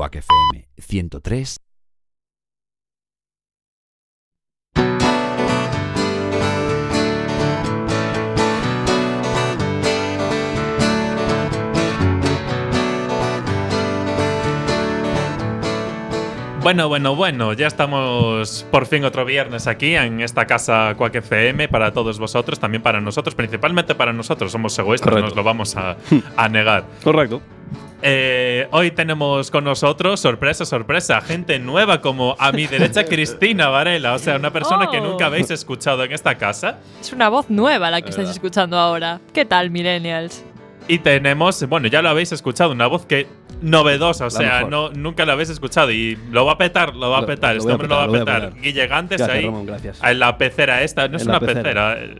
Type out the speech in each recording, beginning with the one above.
Quack FM 103. Bueno, bueno, bueno, ya estamos por fin otro viernes aquí en esta casa Quack FM para todos vosotros, también para nosotros, principalmente para nosotros, somos egoístas, Correcto. nos lo vamos a, a negar. Correcto. Eh, hoy tenemos con nosotros, sorpresa, sorpresa, gente nueva como a mi derecha Cristina Varela, o sea, una persona que Oh. nunca habéis escuchado en esta casa. Es una voz nueva la que estáis escuchando ahora. ¿Qué tal, millennials? Y tenemos, bueno, ya lo habéis escuchado, una voz que novedosa, o La sea, mejor. no, nunca la habéis escuchado y lo va a petar, lo va a petar, lo este hombre lo va a petar, lo voy a petar. petar. Guille Gantes Gracias, ahí, Ramón, gracias. en la pecera esta, no es En una la pecera. pecera, eh,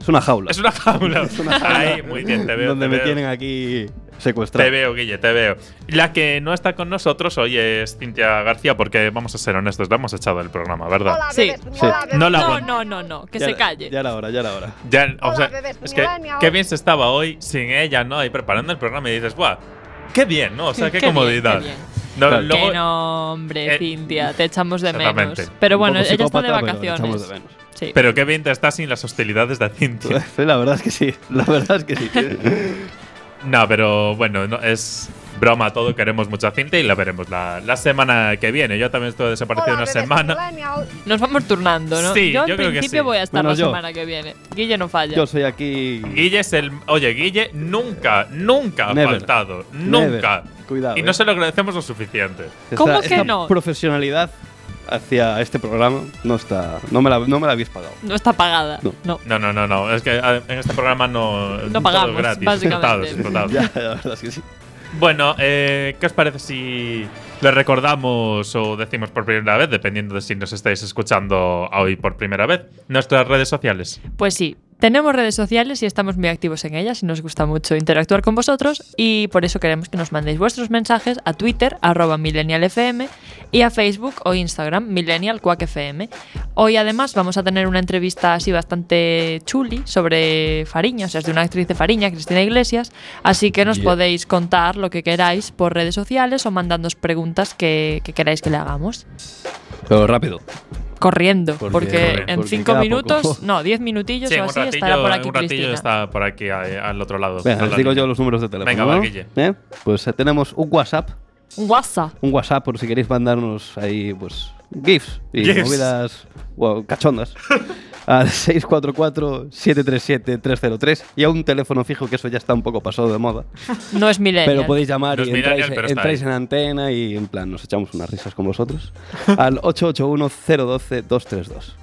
Es una jaula. es una jaula. Ahí, muy bien, te veo. donde te me veo. tienen aquí secuestrado. Te veo, Guille, te veo. La que no está con nosotros hoy es Cintia García, porque vamos a ser honestos, la hemos echado del programa, ¿verdad? Sí. Sí. No la No, no, no, no, que Ya se calle. Ya era hora, ya era hora. Ya, o Hola, sea, bebés es que qué bien se estaba hoy sin ella, ¿no? Ahí preparando el programa y dices, ¡guau! ¡Qué bien, ¿no? O sea, qué, Qué bien, comodidad. qué bien. No, Claro. luego- que no, hombre, Eh, Cintia, te echamos de menos. Pero bueno, ella está de pero vacaciones. echamos de menos. Sí. Pero qué bien te está sin las hostilidades de Cintia. La verdad es que sí. La verdad es que sí. no, pero bueno, no, es broma todo. Queremos mucho a Cintia y la veremos la, la semana que viene. Yo también estuve desaparecido una semana. Nos vamos turnando, ¿no? Sí, yo en yo creo que principio sí. voy a estar Menos la yo. semana que viene. Guille no falla. Yo soy aquí. Guille es el. Oye, Guille nunca, nunca ha Never. faltado. Never. Nunca. Cuidado. Y no eh. se lo agradecemos lo suficiente. Esta- ¿Cómo que esta no? profesionalidad hacia este programa no está. No me la, no me la habéis pagado. No está pagada. No. no. No, no, no, no. Es que ah, en este programa no. todo pagamos, gratis. básicamente. Explotado, explotado. Ya, la verdad es que sí. Bueno, eh, ¿qué os parece si le recordamos o decimos por primera vez, dependiendo de si nos estáis escuchando hoy por primera vez, nuestras redes sociales? Pues sí, tenemos redes sociales y estamos muy activos en ellas y nos gusta mucho interactuar con vosotros y por eso queremos que nos mandéis vuestros mensajes a Twitter, arroba millennialfm y a Facebook o Instagram, millennialquackfm. Hoy además vamos a tener una entrevista así bastante chuli sobre Fariña, o sea, es de una actriz de Fariña, Cristina Iglesias, así que nos Yeah. podéis contar lo que queráis por redes sociales o mandándonos preguntas que, que queráis que le hagamos. Pero rápido. Corriendo, Porque- porque, en porque cinco minutos, poco. no, diez minutillos Sí, o así ratillo, estará por aquí un ratillo Cristina. está por aquí ahí, al otro lado. Venga, les digo lado. yo los números de teléfono. Venga, va, ¿no? Guille. ¿Eh? Pues eh, tenemos un WhatsApp. Un WhatsApp. Un WhatsApp por si queréis mandarnos ahí, pues, GIFs y GIFs. movidas wow, cachondas. al 644-737-303 y a un teléfono fijo que eso ya está un poco pasado de moda. No es millennial. Pero podéis llamar No y entráis, entráis en antena y en plan nos echamos unas risas con vosotros. al 881-012-232.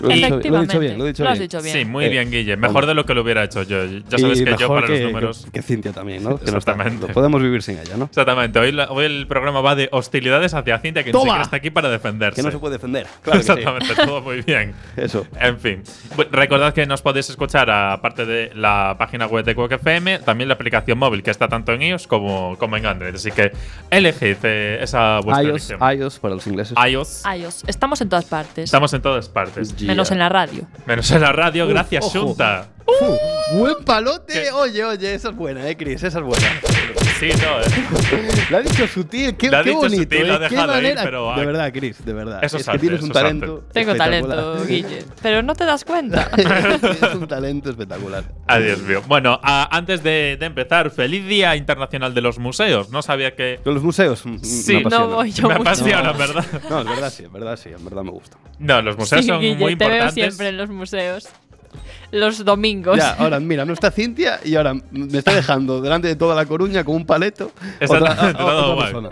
Lo he dicho- lo he Efectivamente. dicho bien, lo he dicho has bien. dicho bien. Sí, muy Eh, bien, Guille. Mejor de lo que lo hubiera hecho yo. Ya sabes Y que yo mejor para los que- números. Que, que Cintia también, ¿no? Que no está- Exactamente. lo podemos vivir sin ella, ¿no? Exactamente. Hoy, la- hoy el programa va de hostilidades hacia Cintia, que ni siquiera está aquí para defenderse. Que no se puede defender. Claro que sí. Exactamente, todo muy bien. Eso. En fin, recordad que nos podéis escuchar aparte de la página web de Quack FM, también la aplicación móvil que está tanto en iOS como, como en Android. Así que elegid eh, esa vuestra iOS, iOS para los ingleses. iOS. iOS. Estamos en todas partes. Estamos en todas partes. Yeah. Menos en la radio. Menos en la radio, gracias, ojo. Junta. Uf, buen palote. ¿Qué? Oye, oye, esa es buena, eh, Chris, esa es buena. Sí, no, eh. Lo ha dicho sutil, qué, Lo ha qué dicho bonito. sutil, lo ha eh, qué dejado manera- pero, ah, de verdad, Chris, de verdad. eso es es que arte, tienes un es talento. Tengo espectacular. talento, Guille. Pero no te das cuenta. tienes un talento espectacular. Adiós mío. Bueno, a- antes de, de empezar, feliz Día Internacional de los Museos. No sabía que. Con los museos. mm, Sí, me no apasiona. voy yo Me mucho. apasiona, ¿verdad? No, es verdad, sí, es verdad, sí, en verdad me gusta. No, los museos Sí, son Guille, muy te veo importantes. siempre en los museos. Los domingos. Ya, ahora mira, no está Cintia y ahora me está dejando delante de toda la Coruña con un paleto. Otra persona.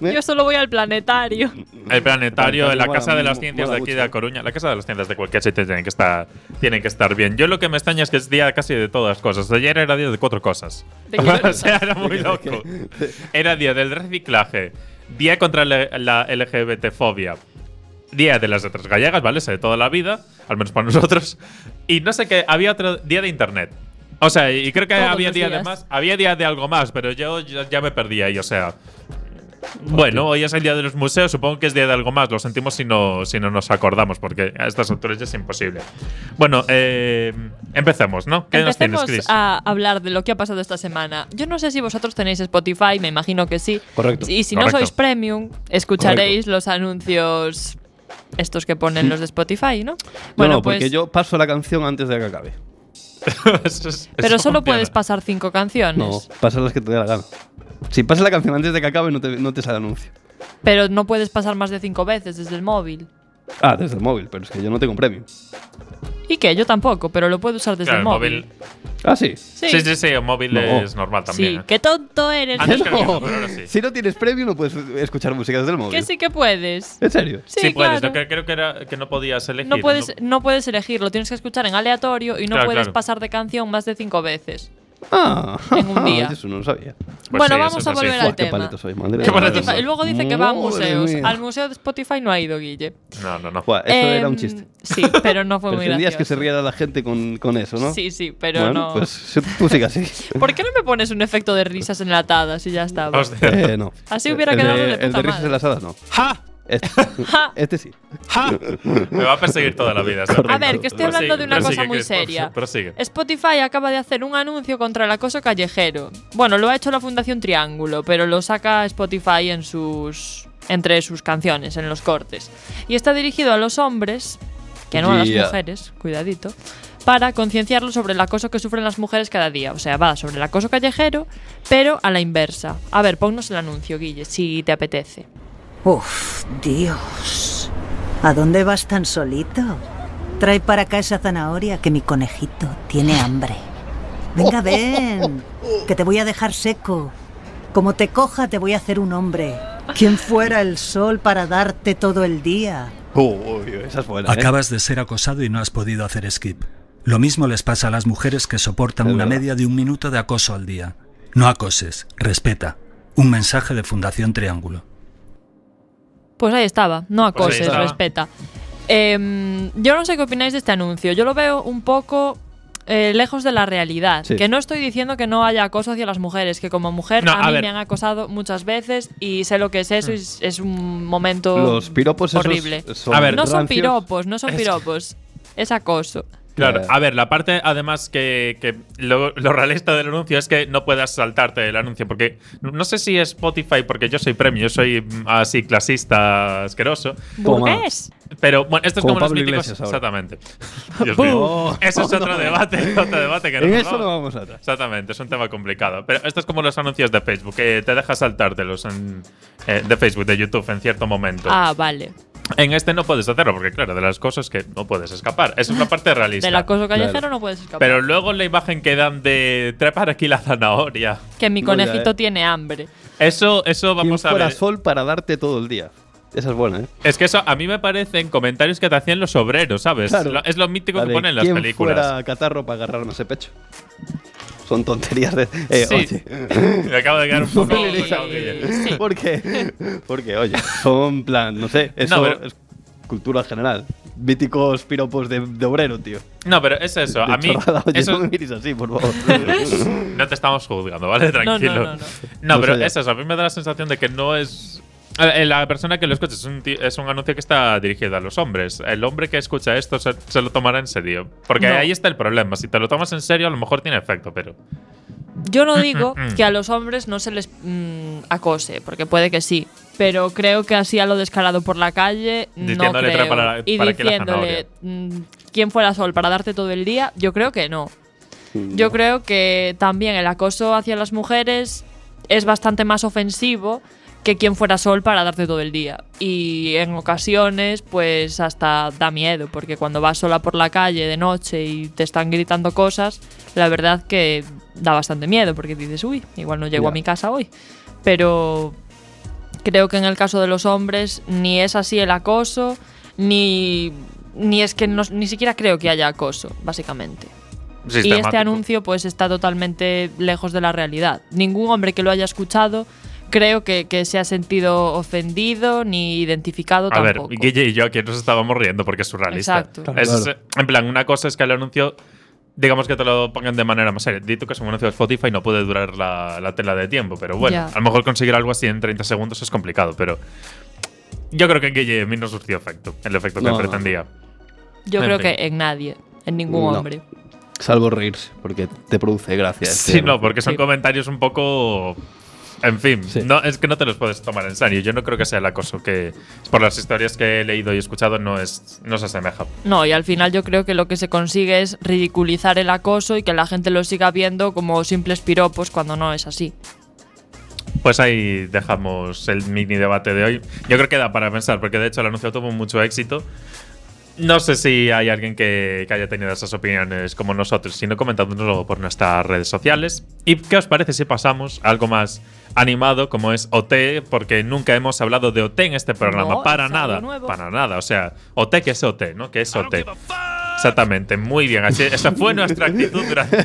¿Eh? Yo solo voy al planetario. El planetario, la Casa de las Ciencias de aquí de A Coruña, la Casa de las Ciencias de cualquier sitio tienen que estar, tienen que estar bien. Yo lo que me extraña es que es día casi de todas cosas. Ayer era día de cuatro cosas. ¿De qué o sea, era muy loco. Era día del reciclaje, día contra la, la LGBT-fobia, día de las letras gallegas, ¿vale? Ese de toda la vida, al menos para nosotros. Y no sé qué, había otro día de internet. O sea, y creo que Todos había día de días. más, había día de algo más, pero yo ya, ya me perdí ahí, o sea. Bueno, hoy es el día de los museos, supongo que es día de algo más. Lo sentimos si no, si no nos acordamos, porque a estas alturas ya es imposible. Bueno, eh, empecemos, ¿no? ¿Qué nos tienes, Empecemos Chris? a hablar de lo que ha pasado esta semana. Yo no sé si vosotros tenéis Spotify, me imagino que sí. Correcto. Y si no sois premium, escucharéis los anuncios estos que ponen los de Spotify, ¿no? Bueno, no, pues, porque yo paso la canción antes de que acabe. Eso es- pero eso solo funciona. puedes pasar cinco canciones. No, pasa las que te dé la gana. Si pasas la canción antes de que acabe, no te, no te sale anuncio. Pero no puedes pasar más de cinco veces desde el móvil. Ah, desde el móvil, pero es que yo no tengo un premium. ¿Y qué? Yo tampoco, pero lo puedo usar desde Claro, el móvil. Ah, sí. Sí, Sí, sí, sí, el móvil No. es normal también. Sí, ¿eh? qué tonto eres. Antes que niño. no, pero ahora sí. Si no tienes premium, no puedes escuchar música desde el móvil. Que sí que puedes. ¿En serio? Sí, Sí, puedes. claro. Lo que creo que era que no podías elegir. No puedes, no puedes elegir, lo tienes que escuchar en aleatorio y no Claro, puedes claro. pasar de canción más de cinco veces. Ah, En un día. Eso no lo sabía. Pues bueno, sí, vamos a volver al qué tema. paleto soy, madre Qué mía. paleto Spotify- soy. y luego dice que va a museos. mía. Al museo de Spotify no ha ido, Guille. No, no, no. Buah, eso era Em, un chiste. Sí, pero no fue muy Pretendías gracioso. que se riera la gente con, con eso, ¿no? Sí, sí, pero bueno, no. pues tú sigue así. ¿Por qué no me pones un efecto de risas enlatadas y ya estaba? Hostia. Eh, no. Así hubiera el quedado de, de El puta de risas madre. enlazadas no. ¡Ja! Este, este sí. Me va a perseguir toda la vida. A ver, que estoy hablando de una Prosigue, cosa muy seria. Prosigue. Spotify acaba de hacer un anuncio contra el acoso callejero. Bueno, lo ha hecho la Fundación Triángulo, pero lo saca Spotify en sus entre sus canciones, en los cortes. Y está dirigido a los hombres, que no a las mujeres, cuidadito, para concienciarlos sobre el acoso que sufren las mujeres cada día. O sea, va sobre el acoso callejero, pero a la inversa. A ver, ponnos el anuncio, Guille, si te apetece. Uf, Dios. ¿A dónde vas tan solito? Trae para acá esa zanahoria que mi conejito tiene hambre. Venga, ven, que te voy a dejar seco. Como te coja, te voy a hacer un hombre. ¿Quién fuera el sol para darte todo el día? Uy, esa es buena. ¿eh? Acabas de ser acosado y no has podido hacer skip. Lo mismo les pasa a las mujeres que soportan una media de un minuto de acoso al día. No acoses, respeta. Un mensaje de Fundación Triángulo. Pues ahí estaba, no Pues acoses, estaba. respeta. Em, yo no sé qué opináis de este anuncio. Yo lo veo un poco eh, lejos de la realidad. Sí. Que no estoy diciendo que no haya acoso hacia las mujeres, que como mujer No, a, a mí me han acosado muchas veces y sé lo que es eso y es, es un momento Los piropos esos horrible. son A ver, no son piropos, no son piropos. Es acoso. Claro, a ver, la parte además que, que lo, lo realista del anuncio es que no puedas saltarte el anuncio, porque no sé si es Spotify, porque yo soy premio, yo soy mm, así clasista asqueroso. Burgués. pero bueno, esto es Como como, los míticos. Iglesias ahora. Exactamente. Dios mío. Oh, Eso es no, otro no. debate, otro debate que En nos eso no vamos. vamos atrás. Exactamente, es un tema complicado. Pero esto es como los anuncios de Facebook, que te deja saltártelos en, eh, de Facebook, de YouTube en cierto momento. Ah, vale. En este no puedes hacerlo, porque claro, de las cosas que no puedes escapar. Es una parte realista. Del acoso callejero Claro. no puedes escapar. Pero luego la imagen que dan de trepar aquí la zanahoria. que mi No, ya, conejito eh. tiene hambre. Eso, eso ¿Quién vamos a fuera ver. sol para darte todo el día? Esa es buena, ¿eh? Es que eso a mí me parecen comentarios que te hacían los obreros, ¿sabes? Claro. Lo- es lo mítico La que ponen en las ¿Quién películas. fuera catarro para agarrarme ese pecho? Son tonterías de. Eh, Sí. oye. Me acabo de quedar un poco. Sí. ¿Por qué? Porque, oye, son plan, no sé, eso No, pero- es cultura general. Míticos piropos de, de obrero, tío. No, pero es eso. De A mí. chorrada. Oye, eso- no me mires así, por favor. No te estamos juzgando, ¿vale? Tranquilo. no, no, no. No, No pero sé es eso. A mí me da la sensación de que no es. Eh, La persona que lo escucha es un, ti- es un anuncio que está dirigido a los hombres. El hombre que escucha esto se, se lo tomará en serio. Porque No. ahí está el problema. Si te lo tomas en serio, a lo mejor tiene efecto, pero. Yo no digo mm. que a los hombres no se les mm, acose, porque puede que sí. Pero creo que así a lo descarado por la calle, no Diciéndole creo. la- y para la diciéndole mm, quién fuera sol para darte todo el día, yo creo que no. Yo creo que también el acoso hacia las mujeres es bastante más ofensivo que quien fuera sol para darte todo el día. Y en ocasiones, pues hasta da miedo, porque cuando vas sola por la calle de noche y te están gritando cosas, la verdad que da bastante miedo, porque dices, uy, igual no llego a mi casa hoy. Pero creo que en el caso de los hombres ni es así el acoso, ni, ni es que no- ni siquiera creo que haya acoso, básicamente. Y este anuncio pues está totalmente lejos de la realidad. Ningún hombre que lo haya escuchado creo que, que se ha sentido ofendido ni identificado A ver, tampoco. Guille y yo aquí nos estábamos riendo porque es surrealista. Exacto. Claro, Es, claro. En plan, una cosa es que el anuncio digamos que te lo pongan de manera más seria. Dito que según anuncio de Spotify no puede durar la, la tela de tiempo, pero bueno, Ya. a lo mejor conseguir algo así en 30 segundos es complicado, pero yo creo que en Guille a mí no surgió efecto, el efecto que No, no, pretendía. Yo En creo fin. que en nadie, en ningún No. hombre. Salvo reírse, porque te produce gracia. Sí, este- no, porque son Sí. comentarios un poco. En fin, Sí. no, es que no te los puedes tomar en serio. Yo no creo que sea el acoso que, por las historias que he leído y escuchado, no, es, no se asemeja. No, y al final yo creo que lo que se consigue es ridiculizar el acoso y que la gente lo siga viendo como simples piropos cuando no es así. Pues ahí dejamos el mini debate de hoy. Yo creo que da para pensar, porque de hecho el anuncio tuvo mucho éxito. No sé si hay alguien que, que haya tenido esas opiniones como nosotros, sino comentándonoslo por nuestras redes sociales. ¿Y qué os parece si pasamos a algo más animado como es OT? Porque nunca hemos hablado de OT en este programa. No, para es nada. nuevo. Para nada. O sea, OT, ¿qué es OT? ¿No? ¿Qué es OT? Exactamente, muy bien. Así, esa fue nuestra actitud durante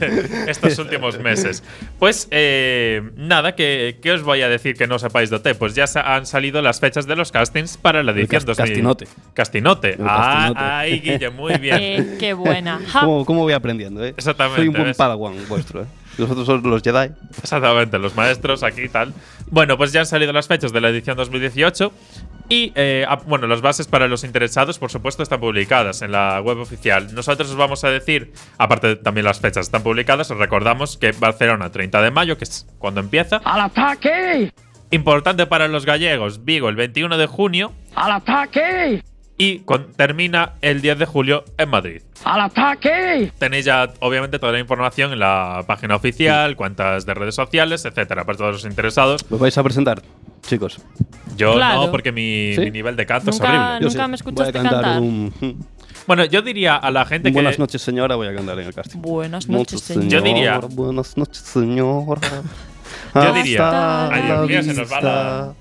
estos últimos meses. Pues eh, nada, que, ¿qué os voy a decir que no sepáis de OT? Pues ya han salido las fechas de los castings para la edición cas- 2000. castinote. Castinote. Ah, ahí, Guille, muy bien. Eh, qué buena. ¿Cómo, cómo voy aprendiendo, eh? Exactamente, Soy un buen ¿ves? padawan vuestro, eh. Nosotros somos los Jedi. Exactamente, los maestros aquí y tal. Bueno, pues ya han salido las fechas de la edición 2018 y, eh, bueno, las bases para los interesados, por supuesto, están publicadas en la web oficial. Nosotros os vamos a decir, aparte de también las fechas están publicadas, os recordamos que Barcelona 30 de mayo, que es cuando empieza. ¡Al ataque! Importante para los gallegos, Vigo el 21 de junio ¡Al ataque! Y con- termina el 10 de julio en Madrid. ¡Al ataque! Tenéis ya, obviamente, toda la información en la página oficial, cuentas de redes sociales, etcétera, para todos los interesados. ¿Os vais a presentar, chicos? Yo Claro. no, porque mi, ¿Sí? mi nivel de canto Nunca- es horrible. Yo Nunca sí. me escuchaste voy a cantar, cantar. un. Bueno, yo diría a la gente que. Buenas noches, señora, voy a cantar en el casting. Buenas noches, señor. Yo diría- Buenas noches, señora. Yo diría- Ay, Dios mío, se nos va la-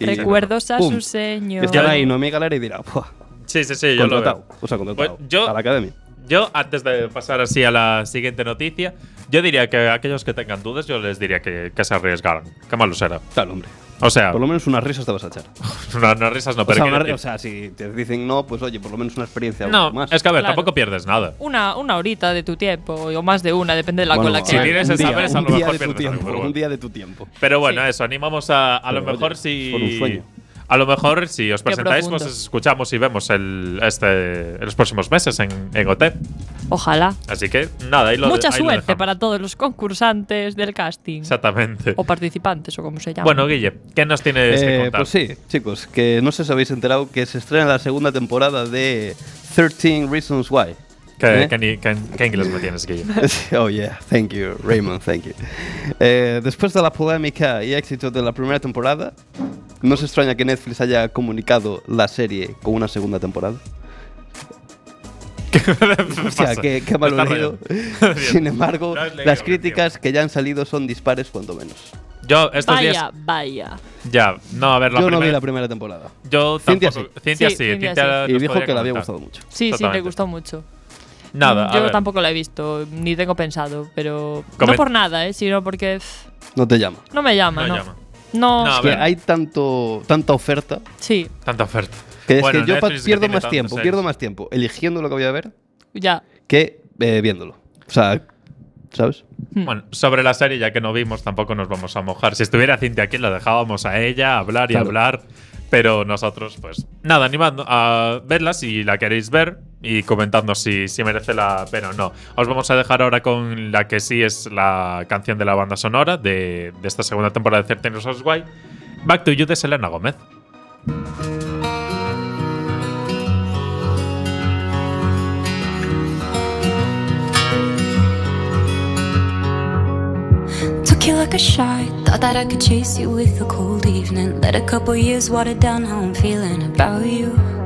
Recuerdos a pum. su señor. Estará ahí Noemí Galera y dirá, "Buah, Sí, sí, sí, yo lo veo. O sea, contratado. Pues yo- a la academia. Yo, antes de pasar así a la siguiente noticia, yo diría que a aquellos que tengan dudas, yo les diría que, que se arriesgaran. Qué malo será. Claro, hombre. O sea, Por lo menos unas risas te vas a echar. unas, unas risas no, O pero sea, una- o sea, si te dicen no, pues oye, por lo menos una experiencia no, más. es que a ver, Claro. tampoco pierdes nada. Una, una horita de tu tiempo, o más de una, depende de la Bueno, cola que Si tienes un esa día, vez, a un lo día mejor de tu pierdes tiempo, pero bueno. un día de tu tiempo. Pero bueno, Sí. eso, animamos a, a lo mejor oye, si. por un sueño. A lo mejor si os presentáis, pues os escuchamos y vemos el, este, en los próximos meses en, en OT. Ojalá. Así que nada, ahí lo Mucha ahí suerte para todos los concursantes del casting. Exactamente. O participantes, o como se llama. Bueno, Guille, ¿qué nos tienes que Eh, contar? pues sí, chicos, que no sé si habéis enterado que se estrena la segunda temporada de 13 Reasons Why. ¿Qué, ¿Eh? qué ni- qué- qué inglés me tienes, Guille? oh yeah, thank you, Raymond, thank you. Eh, después de la polémica y éxito de la primera temporada, no se extraña que Netflix haya comunicado la serie con una segunda temporada. O sea, que Me mal rayando. Sin embargo, leído, las críticas que ya han salido son dispares cuanto menos. Yo estos vaya, días. vaya. Ya, no, a ver, la Yo no vi la primera temporada. Yo Cintia tampoco. sí. Cintia Sí, sí, Cintia Cintia Y dijo que le había comentar. gustado mucho. Sí, sí, le gustó mucho. Nada, a Yo ver. tampoco la he visto, ni tengo pensado, pero. Comen- No por nada, ¿eh? Sino porque. No te llama. No me llama, No ¿no? llama. No, Es que hay tanto, tanta oferta sí, Tanta oferta. que es Bueno, que yo Netflix pierdo más tiempo, series. pierdo más tiempo eligiendo lo que voy a ver ya. que eh, viéndolo. O sea, ¿sabes? Hmm. Bueno, sobre la serie, ya que no vimos, tampoco nos vamos a mojar. Si estuviera Cintia aquí, la dejábamos a ella hablar y Claro. hablar. Pero nosotros, pues nada, animando a verla si la queréis ver y comentando si, si merece la pena o no. Os vamos a dejar ahora con la que sí es la canción de la banda sonora de, de esta segunda temporada de 13 Reasons Why. Back to You de Selena Gómez. Took you like a shot. Thought that I could chase you with a cold evening. Let a couple years water down how I'm feeling about you.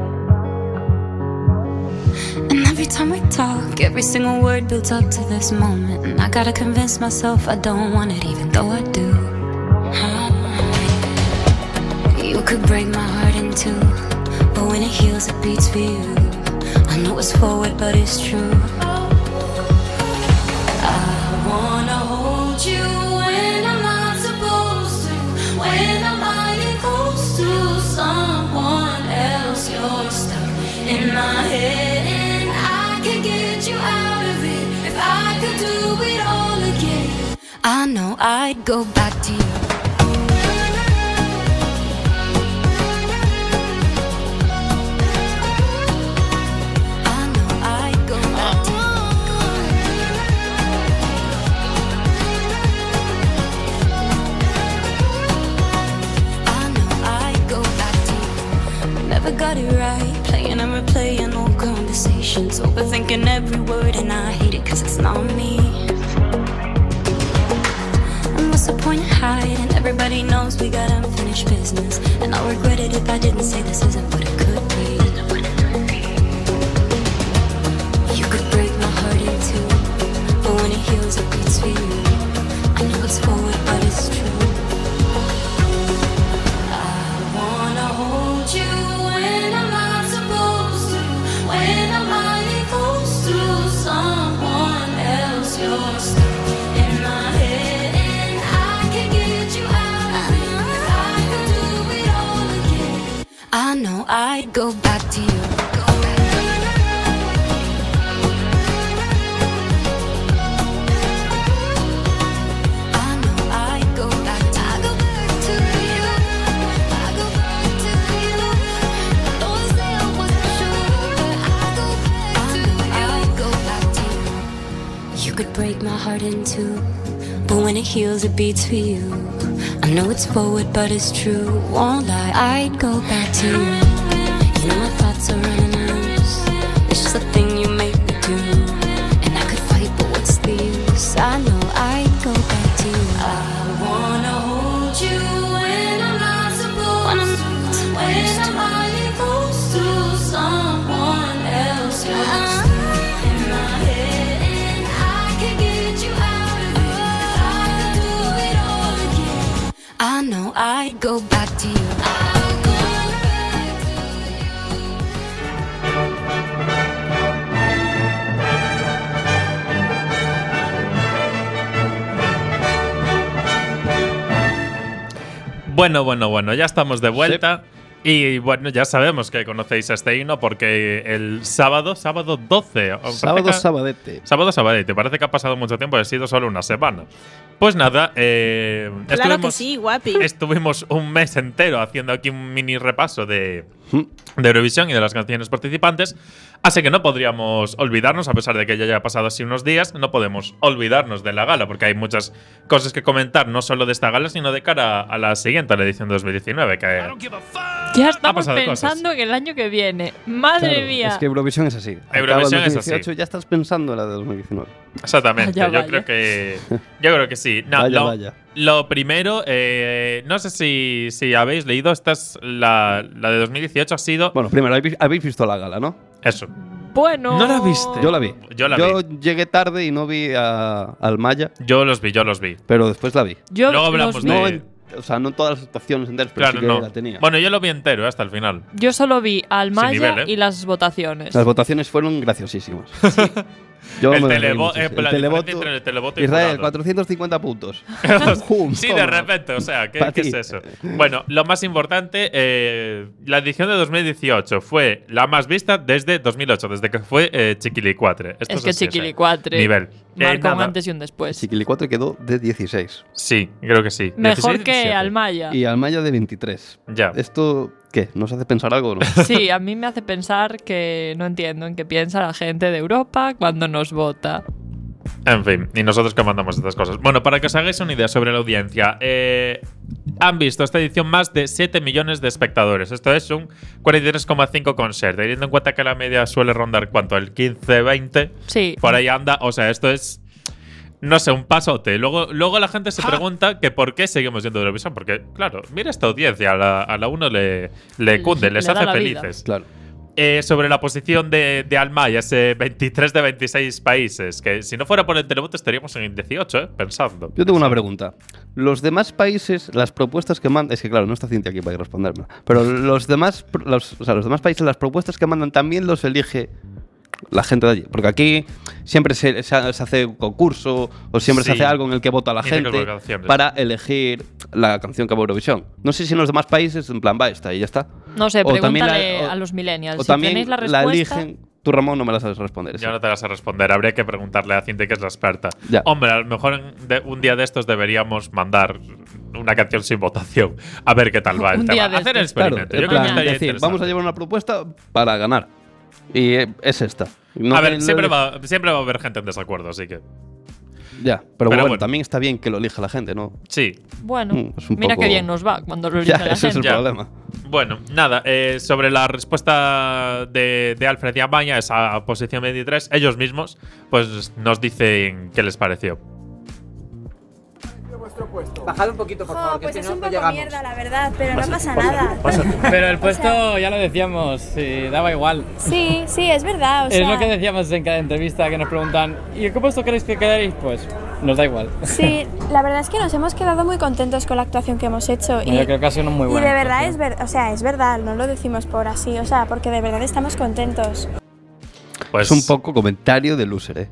And every time we talk, every single word builds up to this moment. And I gotta convince myself I don't want it, even though I do. You could break my heart in two, but when it heals, it beats for you. I know it's forward, but it's true. Know I'd go back to you. I know I'd go back to I know I'd go back to you. Never got it right, playing and replaying old conversations, overthinking every word, and I hate it cause it's not me. Of hiding? Everybody knows we got unfinished business. And I'll regret it if I didn't say this isn't what it could be. You could break my heart in two, but when it heals, it beats for you. I know it's forward, go back to you. Go back to I know I'd go back, I go back to Hila, I go back to Hela. I wasn't sure. But I go, I know I'd go back to you You could break my heart in two, but when it heals, it beats for you. I know it's forward, but it's true. Won't lie, I'd go back to. You Bueno, bueno, bueno, ya estamos de vuelta. Y bueno, ya sabemos que conocéis este himno porque el sábado, sábado 12. o parece Sábado que- sabadete. Sábado, sabadete. Parece que ha pasado mucho tiempo, ha sido solo una semana. Pues nada, eh, Claro que estuvimos- sí, guapi. Estuvimos un mes entero haciendo aquí un mini repaso de, Mm. de Eurovisión y de las canciones participantes. Así que no podríamos olvidarnos, a pesar de que ya haya pasado así unos días, no podemos olvidarnos de la gala, porque hay muchas cosas que comentar, no solo de esta gala, sino de cara a la siguiente, a la edición 2019. Que Ya estamos pensando en el año que viene. Madre Claro, mía. Es que Eurovisión es así. Eurovisión es así. 2018, ya estás pensando en la de 2019. Exactamente, Vaya, yo vaya. creo que. Yo creo que sí. No, Vaya, lo, vaya. lo primero, eh, no sé si, si habéis leído, esta es la, la de 2018 ha sido. Bueno, primero, habéis visto la gala, ¿no? Eso. Bueno. ¿No la viste? Yo la vi. Yo la Yo vi. llegué tarde y no vi a, al Maya, Yo los vi, yo los vi. pero después la vi. Yo Luego hablamos los de- vi- No en- o sea, no todas las actuaciones enteras, pero Claro, sí que no. la tenía. Bueno, yo lo vi entero eh, hasta el final. Yo solo vi al Maya nivel, ¿eh? y las votaciones. Las votaciones fueron graciosísimas. Yo el, eh, El televoto- entre el televoto y Israel, jurado. 450 puntos. Sí, de repente, o sea, ¿qué, qué es eso? Bueno, lo más importante, eh, la edición de 2018 fue la más vista desde 2008, desde que fue eh, Chiquilicuatre. Esto es que así, Chiquilicuatre Nivel. Eh, marcó un nada. antes y un después. Chiquilicuatre quedó de 16 Sí, creo que sí. Mejor 16, que 17. al Maya. y al Maya de 23. Ya. ¿Esto qué? ¿Nos hace pensar algo o no? Sí, a mí me hace pensar que no entiendo en qué piensa la gente de Europa cuando nos vota. En fin, y nosotros que mandamos estas cosas. Bueno, para que os hagáis una idea sobre la audiencia, eh, han visto esta edición más de 7 millones de espectadores. Esto es un 43,5 concert. Teniendo en cuenta que la media suele rondar, ¿cuánto? El 15-20. Sí. Por ahí anda. O sea, esto es. No sé, un pasote. Luego, luego la gente se pregunta que por qué seguimos yendo a Eurovisión. Porque, claro, mira esta audiencia. A la, a la uno le, le cunde, les Le hace felices. claro. Eh, sobre la posición de, de Almaya, ese 23 de 26 países, que si no fuera por el televoto estaríamos en el 18, ¿eh? pensando. Yo tengo una pregunta. Los demás países, las propuestas que mandan. Es que, claro, no está Cintia aquí para responderme. Pero los demás, los, o sea, los demás países, las propuestas que mandan también los elige la gente de allí. Porque aquí siempre se, se ha- se hace un concurso o siempre se hace algo en el que vota la gente para elegir la canción que va a Eurovisión. No sé si en los demás países, en plan, va esta y ya está. No sé, O también la- pregúntale o- a los millennials. O si también tenéis la la respuesta, eligen Tú, Ramón, no me la sabes responder. Yo no te vas a responder. Habría que preguntarle a Cintia, que es la experta. Ya. Hombre, a lo mejor en- de- un día de estos deberíamos mandar una canción sin votación. A ver qué tal va el Un tema. día de Hacer el estos. Claro, experimento. en Yo creo que decir, vamos a llevar una propuesta para ganar. Y eh, es esta. No a ver, siempre va, siempre va a haber gente en desacuerdo, así que. Ya, pero, Pero bueno, bueno. también está bien que lo elija la gente, ¿no? Sí. Bueno, Mm, es un mira poco- qué bien nos va cuando lo elige Ya, la ese es el gente. Ya. problema. Bueno, nada, eh, sobre la respuesta de, de Alfred y Amaya, esa posición 23, ellos mismos, pues nos dicen qué les pareció. Bajad un poquito, por favor, que pues si es no, un poco llegamos. mierda, la verdad, pero no pasa nada. Pero el puesto, ya lo decíamos, sí, daba igual. Sí, sí, es verdad, o sea. es lo que decíamos en cada entrevista que nos preguntan, ¿y qué puesto queréis que quedéis? Pues nos da igual. Sí, la verdad es que nos hemos quedado muy contentos con la actuación que hemos hecho. Y, Yo creo que ha sido muy y buena. de verdad es ver, o sea, es verdad, no lo decimos por así, o sea, porque de verdad estamos contentos. Pues Es un poco comentario de loser, ¿eh?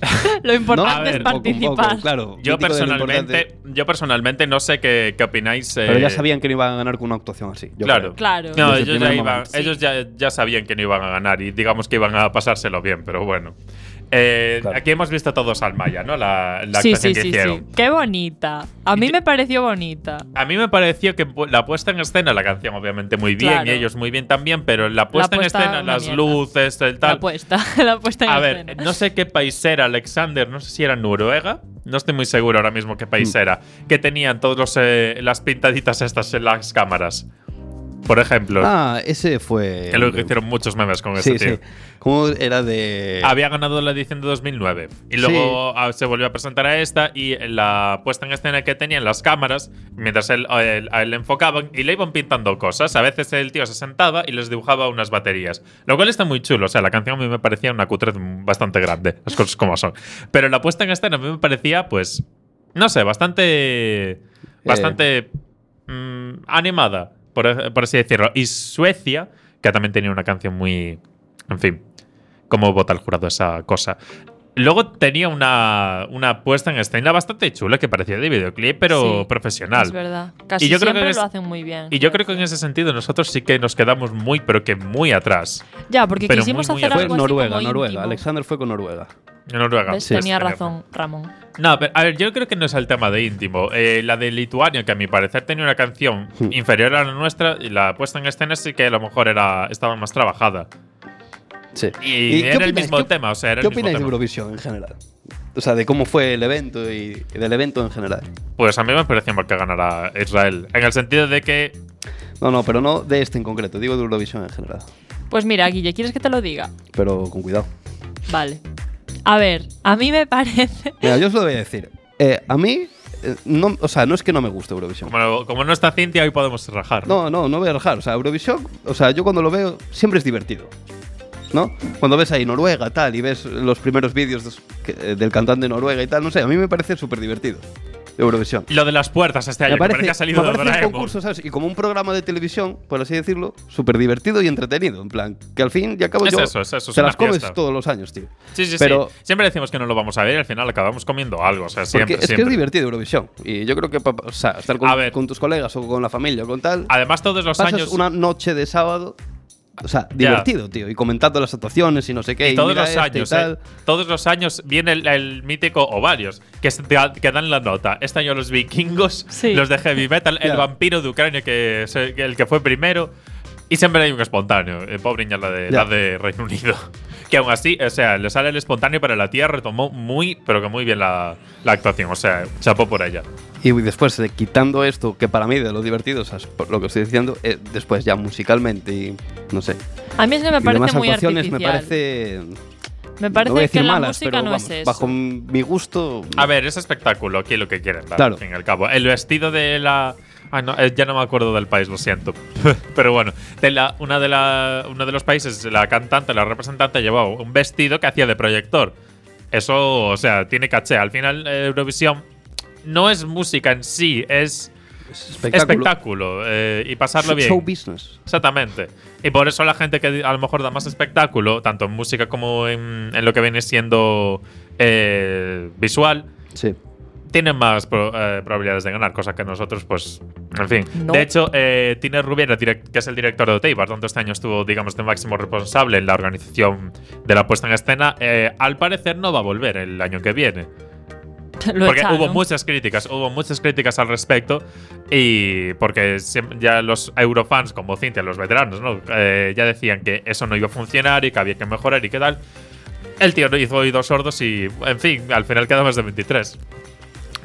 Lo importante ver, es Poco, un poco, participar. claro. Yo personalmente, yo personalmente no sé qué, qué opináis. Pero ya eh, sabían que no iban a ganar con una actuación así. yo Claro. creo. Claro. No, ellos, ya, iban-. Sí. ellos ya, ya sabían que no iban a ganar y digamos que iban a pasárselo bien, pero bueno. Eh, Claro. Aquí hemos visto todos al Maya, ¿no? La, la sí, actuación sí, que sí, hicieron. sí. Qué bonita. A mí Y- me pareció bonita. A mí me pareció que la puesta en escena, la canción obviamente muy bien Claro. y ellos muy bien también, pero la puesta, puesta, en escena, las mierda. luces, el La tal. puesta, la puesta en A ver, no sé qué país era Alexander, no sé si era Noruega, no estoy muy seguro ahora mismo qué Mm. país era, que tenían todos los, eh, las pintaditas estas en las cámaras. Por ejemplo, Ah, ese fue. que luego hicieron muchos memes con Sí, ese tío. sí. ¿Cómo era de.? Había ganado la edición de 2009 y luego ah, se volvió a presentar a esta y la puesta en escena que tenían las cámaras, mientras él, a él, enfocaban y le iban pintando cosas. A veces el tío se sentaba y les dibujaba unas baterías, lo cual está muy chulo. O sea, la canción a mí me parecía una cutrez bastante grande, las cosas como son. Pero la puesta en escena a mí me parecía, pues, no sé, bastante, bastante mm, animada, por, así decirlo. Y Suecia, que también tenía una canción muy, en fin, cómo vota el jurado esa cosa. Luego tenía una, una puesta en escena bastante chula que parecía de videoclip, pero Sí, profesional. Es verdad. Casi Y yo creo que siempre es- lo hacen muy bien. Y yo creo que en ese sentido nosotros sí que nos quedamos muy, pero que muy atrás. Ya, porque pero quisimos muy, muy hacer. Fue algo así Noruega, como Noruega. íntimo. Alexander fue con Noruega. En Noruega. ¿Ves? Sí, Tenía razón, Ramón. No, pero a ver, yo creo que no es el tema de íntimo. Eh, la de Lituania, que a mi parecer tenía una canción Hmm. inferior a la nuestra, y la puesta en escena sí que a lo mejor era, estaba más trabajada. Sí. Y, qué era el opináis? mismo ¿Qué- tema, o sea, era ¿Qué el mismo opináis de. Eurovisión en general? O sea, de cómo fue el evento y y del evento en general. Pues a mí me parecía mal que ganara Israel. En el sentido de que No, no, pero no de este en concreto, digo de Eurovisión en general. Pues mira, Guille, ¿quieres que te lo diga? Pero con cuidado. Vale. A ver, a mí me parece. Mira, yo os lo voy a decir. Eh, a mí, eh, no, o sea, no es que no me guste Eurovisión. como, como no está Cintia, hoy podemos rajar. No, no, no voy a rajar. O sea, Eurovisión, o sea, yo cuando lo veo siempre es divertido. ¿No? Cuando ves ahí Noruega tal y ves los primeros vídeos eh, del cantante Noruega y tal, no sé, a mí me parece súper divertido. Eurovisión. Lo de las puertas este año, Me parece, que ha salido me de un Doraemon. concurso, ¿sabes? Y como un programa de televisión, por así decirlo, súper divertido y entretenido. En plan, que al fin y al cabo Es yo eso, es eso, es te las comes fiesta. todos los años, tío. Sí, sí, Pero- sí. Siempre decimos que no lo vamos a ver y al final acabamos comiendo algo. O sea, siempre, Porque es que es divertido Eurovisión. Y yo creo que o sea, estar con, tus colegas o con la familia o con tal, Además, todos los pasas años. una noche de sábado, o sea, divertido, tío. Y comentando las actuaciones y no sé qué. y todos mira los este y años, tal. eh, todos los años viene el, el mítico o varios que, que dan la nota. Este año los vikingos, Sí. los de heavy metal, el Ya. vampiro de Ucrania que, se- que el que fue primero y siempre hay un espontáneo. El pobre niña la de, Ya. la de Reino Unido. Que aún así, o sea, le sale el espontáneo, pero la tía retomó muy, pero que muy bien la, la actuación. O sea, chapó por ella. Y después, eh, quitando esto, que para mí de lo divertido, o sea, es por lo que estoy diciendo, eh, después ya musicalmente y no sé. A mí es que me y parece demás muy actuaciones artificial. me parece. Me parece que la malas, música pero no vamos, es eso. bajo mi gusto. A ver, es espectáculo, aquí lo que quieren dar, Claro. al fin y al cabo. El vestido de la. No, eh, ya no me acuerdo del país, lo siento. Pero bueno, de la, una de la, uno de los países, la cantante, la representante, llevaba un vestido que hacía de proyector. Eso, o sea, tiene caché. Al final, Eurovisión no es música en sí, es es espectáculo, eh, y pasarlo bien. Show business. Exactamente. Y por eso la gente que a lo mejor da más espectáculo, tanto en música como en, en lo que viene siendo eh, visual, Sí. tienen más pro- eh, probabilidades de ganar, cosa que nosotros, pues, en fin. No. De hecho, eh, Tine Rubiera, que es el director de Oteibar, donde este año estuvo, digamos, de máximo responsable en la organización de la puesta en escena, eh, al parecer no va a volver el año que viene. Lo porque echaron. hubo muchas críticas, hubo muchas críticas al respecto y porque ya los eurofans como Cintia, los veteranos, ¿no? Eh, ya decían que eso no iba a funcionar y que había que mejorar y qué tal. El tío hizo oídos sordos y, en fin, al final queda más de 23.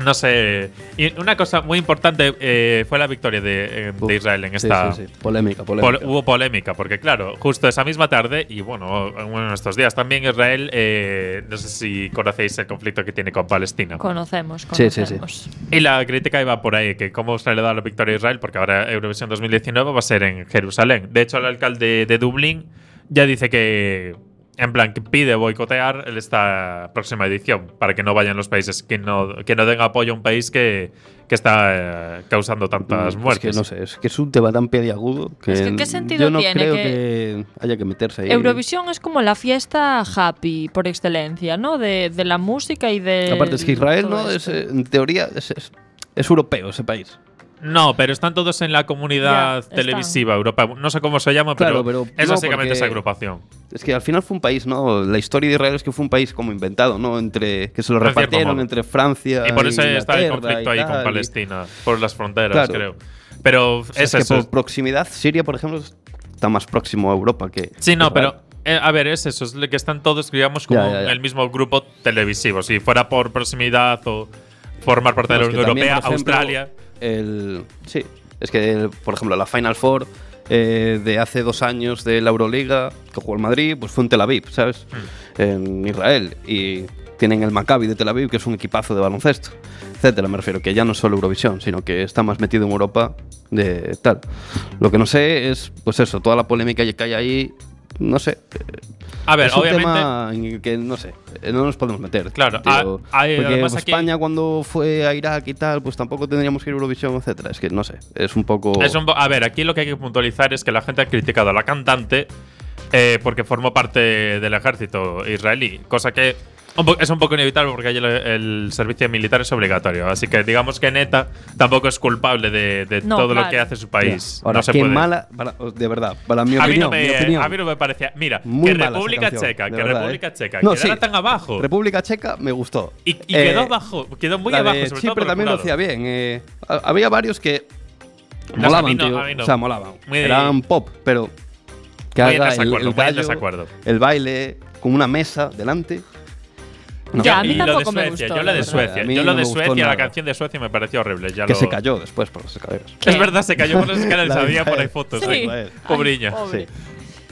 No sé. Y una cosa muy importante eh, fue la victoria de, eh, de Uf, Israel en sí, esta. sí, sí. Polémica, Pol- polémica. hubo polémica, porque claro, justo esa misma tarde, y bueno, en estos días también Israel, eh, no sé si conocéis el conflicto que tiene con Palestina. Conocemos, Sí, sí, sí. conocemos. Y la crítica iba por ahí, que cómo se le da la victoria a Israel, porque ahora Eurovisión 2019 va a ser en Jerusalén. De hecho, el alcalde de Dublín ya dice que, en plan, que pide boicotear esta próxima edición, para que no vayan los países, que no, que no den apoyo a un país que, que está eh, causando tantas Mm, muertes. Es que no sé, es que es un tema tan peliagudo que Es que, ¿qué sentido yo no tiene creo que- que... haya que meterse ahí. Eurovisión es como la fiesta happy por excelencia, ¿no? De, de la música y de. Aparte es que Israel, ¿no? Es, eh, en teoría es, es- es europeo ese país. No, pero están todos en la comunidad televisiva europea. No sé cómo se llama, Claro, pero, pero es básicamente esa agrupación. Es que al final fue un país, ¿no? La historia de Israel es que fue un país como inventado, ¿no? Entre que se lo repartieron entre Francia Y por eso está el conflicto y ahí con y- Palestina, por las fronteras, Claro. creo. Pero O sea, es es que eso. por proximidad, Siria, por ejemplo, está más próximo a Europa que. Sí, no, Israel. pero eh, a ver, es eso, es lo que están todos, digamos, como Ya, ya, ya. en el mismo grupo televisivo. Si fuera por proximidad o formar parte de la Unión Europea, ejemplo, Australia. El, sí, es que, por ejemplo, la Final Four eh, de hace dos años de la Euroliga, que jugó el Madrid, pues fue en Tel Aviv, ¿sabes? Hmm. En Israel. Y tienen el Maccabi de Tel Aviv, que es un equipazo de baloncesto, etcétera. Me refiero que ya no es solo Eurovisión, sino que está más metido en Europa de tal. Lo que no sé es, pues eso, toda la polémica que hay ahí, no sé. A ver, es un obviamente. tema en el que no sé, no nos podemos meter. Claro, tío. lo que porque que- España cuando fue a Irak y tal, pues tampoco tendríamos que ir a Eurovisión, etcétera. Es que no sé, es un poco. Es un po- a ver, aquí lo que hay que puntualizar es que la gente ha criticado a la cantante eh, porque formó parte del ejército israelí, cosa que es un poco inevitable porque allí el, el servicio militar es obligatorio. Así que digamos que Neta tampoco es culpable de, de No, todo lo que hace su país. Ahora, no se qué puede. mala, para- de verdad, para mi a, mí opinión, no me, mi opinión. a mí no me parecía. Mira, Muy que República canción, Checa, que verdad, República ¿eh? Checa No, sí. tan abajo. República Checa me gustó. y, y Eh, quedó abajo, quedó muy la abajo. sobre Chipre todo también lo hacía bien. eh, ha- había varios que molaban, no, tío. O sea, molaban. Muy- Eran pop, pero que haga gallo, el baile con una mesa delante. No. Ya, a mí y lo de me Suecia, gustó, yo la de. Suecia, yo lo de Suecia, la canción de Suecia me pareció horrible. Ya que lo- se cayó después por las escaleras. ¿Qué? Es verdad, se cayó por las escaleras, había por ahí fotos. Sí. ¿eh? Pobriña.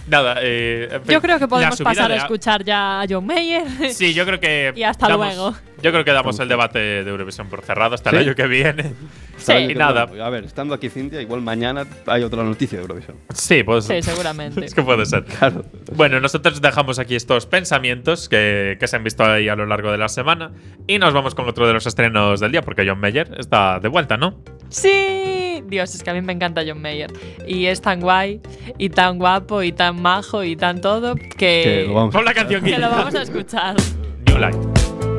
Nada, eh, Yo creo que podemos pasar a escuchar ya a John Mayer. Sí, yo creo que. Y hasta damos- luego. Yo creo que damos el debate de Eurovisión por cerrado hasta el ¿Sí? año que viene. Sí. Y nada. A ver, estando aquí Cintia, igual mañana hay otra noticia de Eurovisión. Sí, pues. Sí, seguramente. Es que puede ser. Claro. Bueno, nosotros dejamos aquí estos pensamientos que, que se han visto ahí a lo largo de la semana y nos vamos con otro de los estrenos del día porque John Mayer está de vuelta, ¿no? Sí, Dios, es que a mí me encanta John Mayer. Y es tan guay, y tan guapo, y tan majo, y tan todo, que, Que lo vamos a Pon la canción que que lo vamos a escuchar. New Light.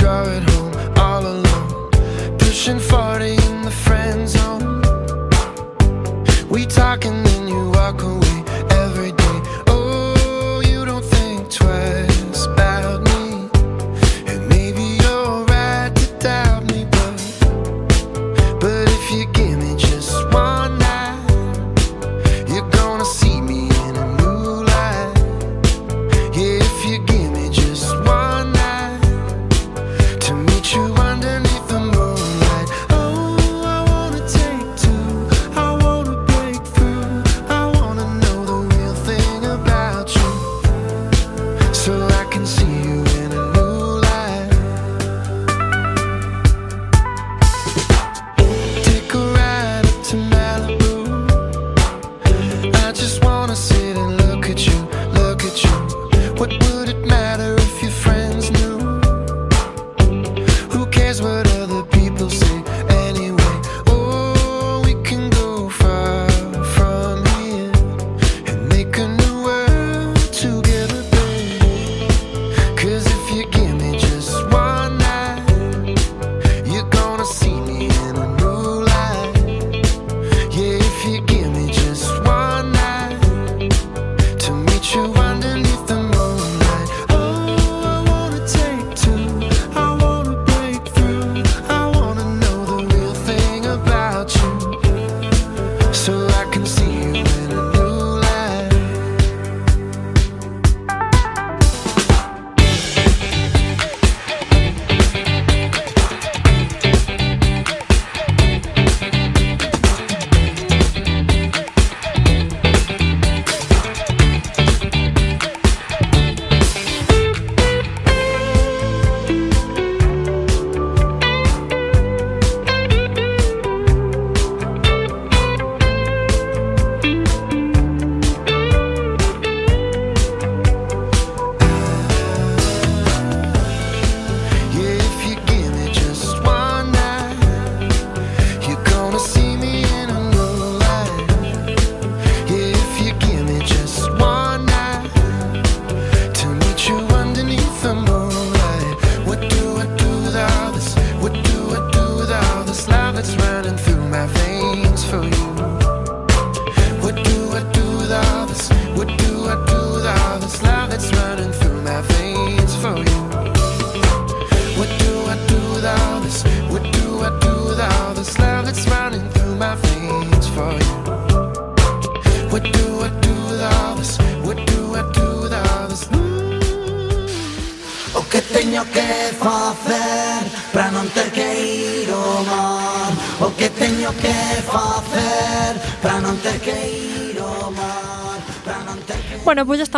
Your drawer home, all alone. Pushing 40 in the friend zone. We talk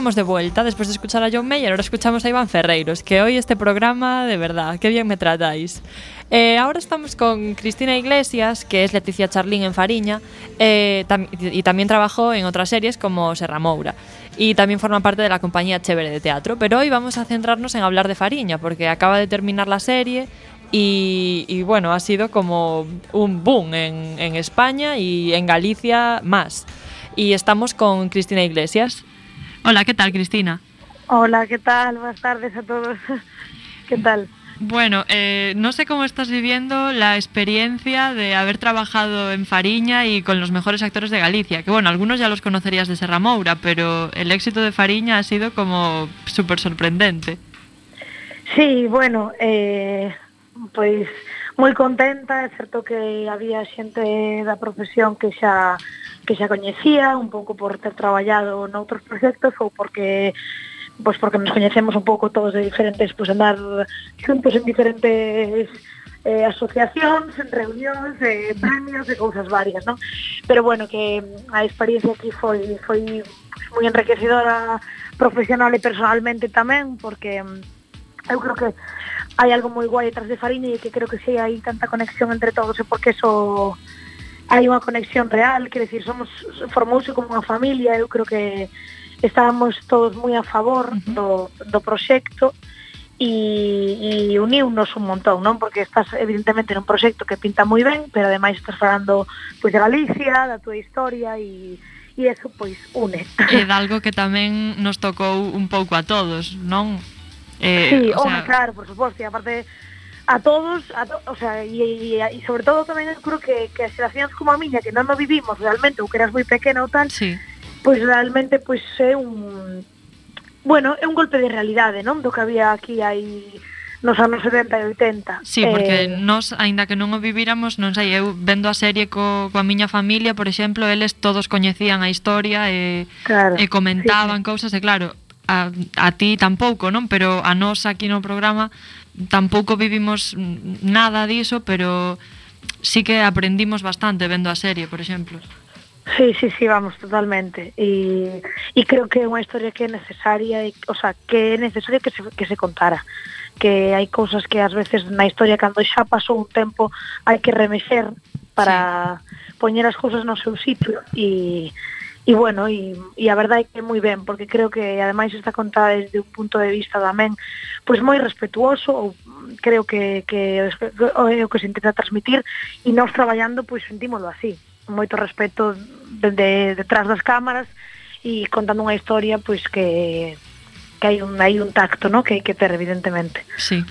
estamos de vuelta después de escuchar a John Mayer. Ahora escuchamos a Iván Ferreiros, que hoy este programa, de verdad, qué bien me tratáis. Eh, ahora estamos con Cristina Iglesias, que es Leticia Charlín en Fariña, eh, tam- y también trabajó en otras series como Serra Moura. Y también forma parte de la compañía Chévere de Teatro. Pero hoy vamos a centrarnos en hablar de Fariña, porque acaba de terminar la serie y, y, bueno, ha sido como un boom en, en España y en Galicia más. Y estamos con Cristina Iglesias. Hola, ¿qué tal, Cristina? Hola, ¿qué tal? Buenas tardes a todos. ¿Qué tal? Bueno, eh, no sé cómo estás viviendo la experiencia de haber trabajado en Fariña y con los mejores actores de Galicia, que bueno, algunos ya los conocerías de Serra Moura, pero el éxito de Fariña ha sido como súper sorprendente. Sí, bueno, eh, pois moi contenta, é certo que había xente da profesión que xa que xa coñecía un pouco por ter traballado noutros proxectos ou porque pois porque nos coñecemos un pouco todos de diferentes, pois andar xuntos en diferentes eh, asociacións, reunións, eh, premios e cousas varias, non? Pero bueno, que a experiencia aquí foi foi moi enriquecedora profesional e personalmente tamén, porque mm, eu creo que hai algo moi guai detrás de Fariña e que creo que si hai tanta conexión entre todos e porque eso hai unha conexión real, quer decir, somos formouse como unha familia, eu creo que estábamos todos moi a favor do, do proxecto e, e uniunos un montón, non? Porque estás evidentemente nun proxecto que pinta moi ben, pero ademais estás falando pois de Galicia, da túa historia e e eso pois une. E de algo que tamén nos tocou un pouco a todos, non? Eh, sí, o sea... home, claro, por suposto, e aparte a todos, a to, o sea, e, e, e sobre todo tamén eu creo que, que as xeracións como a miña, que non o vivimos realmente, ou que eras moi pequena ou tal, sí. pois realmente pois é un... Bueno, é un golpe de realidade, non? Do que había aquí hai nos anos 70 e 80. Sí, porque eh... nós, aínda que non o viviramos, non sei, eu vendo a serie co, coa miña familia, por exemplo, eles todos coñecían a historia e, claro, e comentaban sí. cousas, e claro, a, a ti tampouco, non? Pero a nós aquí no programa tampouco vivimos nada diso, pero sí que aprendimos bastante vendo a serie, por exemplo. Sí, sí, sí, vamos, totalmente. E, e creo que é unha historia que é necesaria, e, o sea, que é necesario que se, que se contara. Que hai cousas que ás veces na historia, cando xa pasou un tempo, hai que remexer para sí. poñer as cousas no seu sitio e e bueno, e, e a verdade é que é moi ben, porque creo que ademais está contada desde un punto de vista tamén pois moi respetuoso, ou creo que, que é o que se intenta transmitir, e nós traballando pois sentímolo así, moito respeto dende detrás das cámaras e contando unha historia pois que que hai un hai un tacto, no, que hai que ter evidentemente. Sí.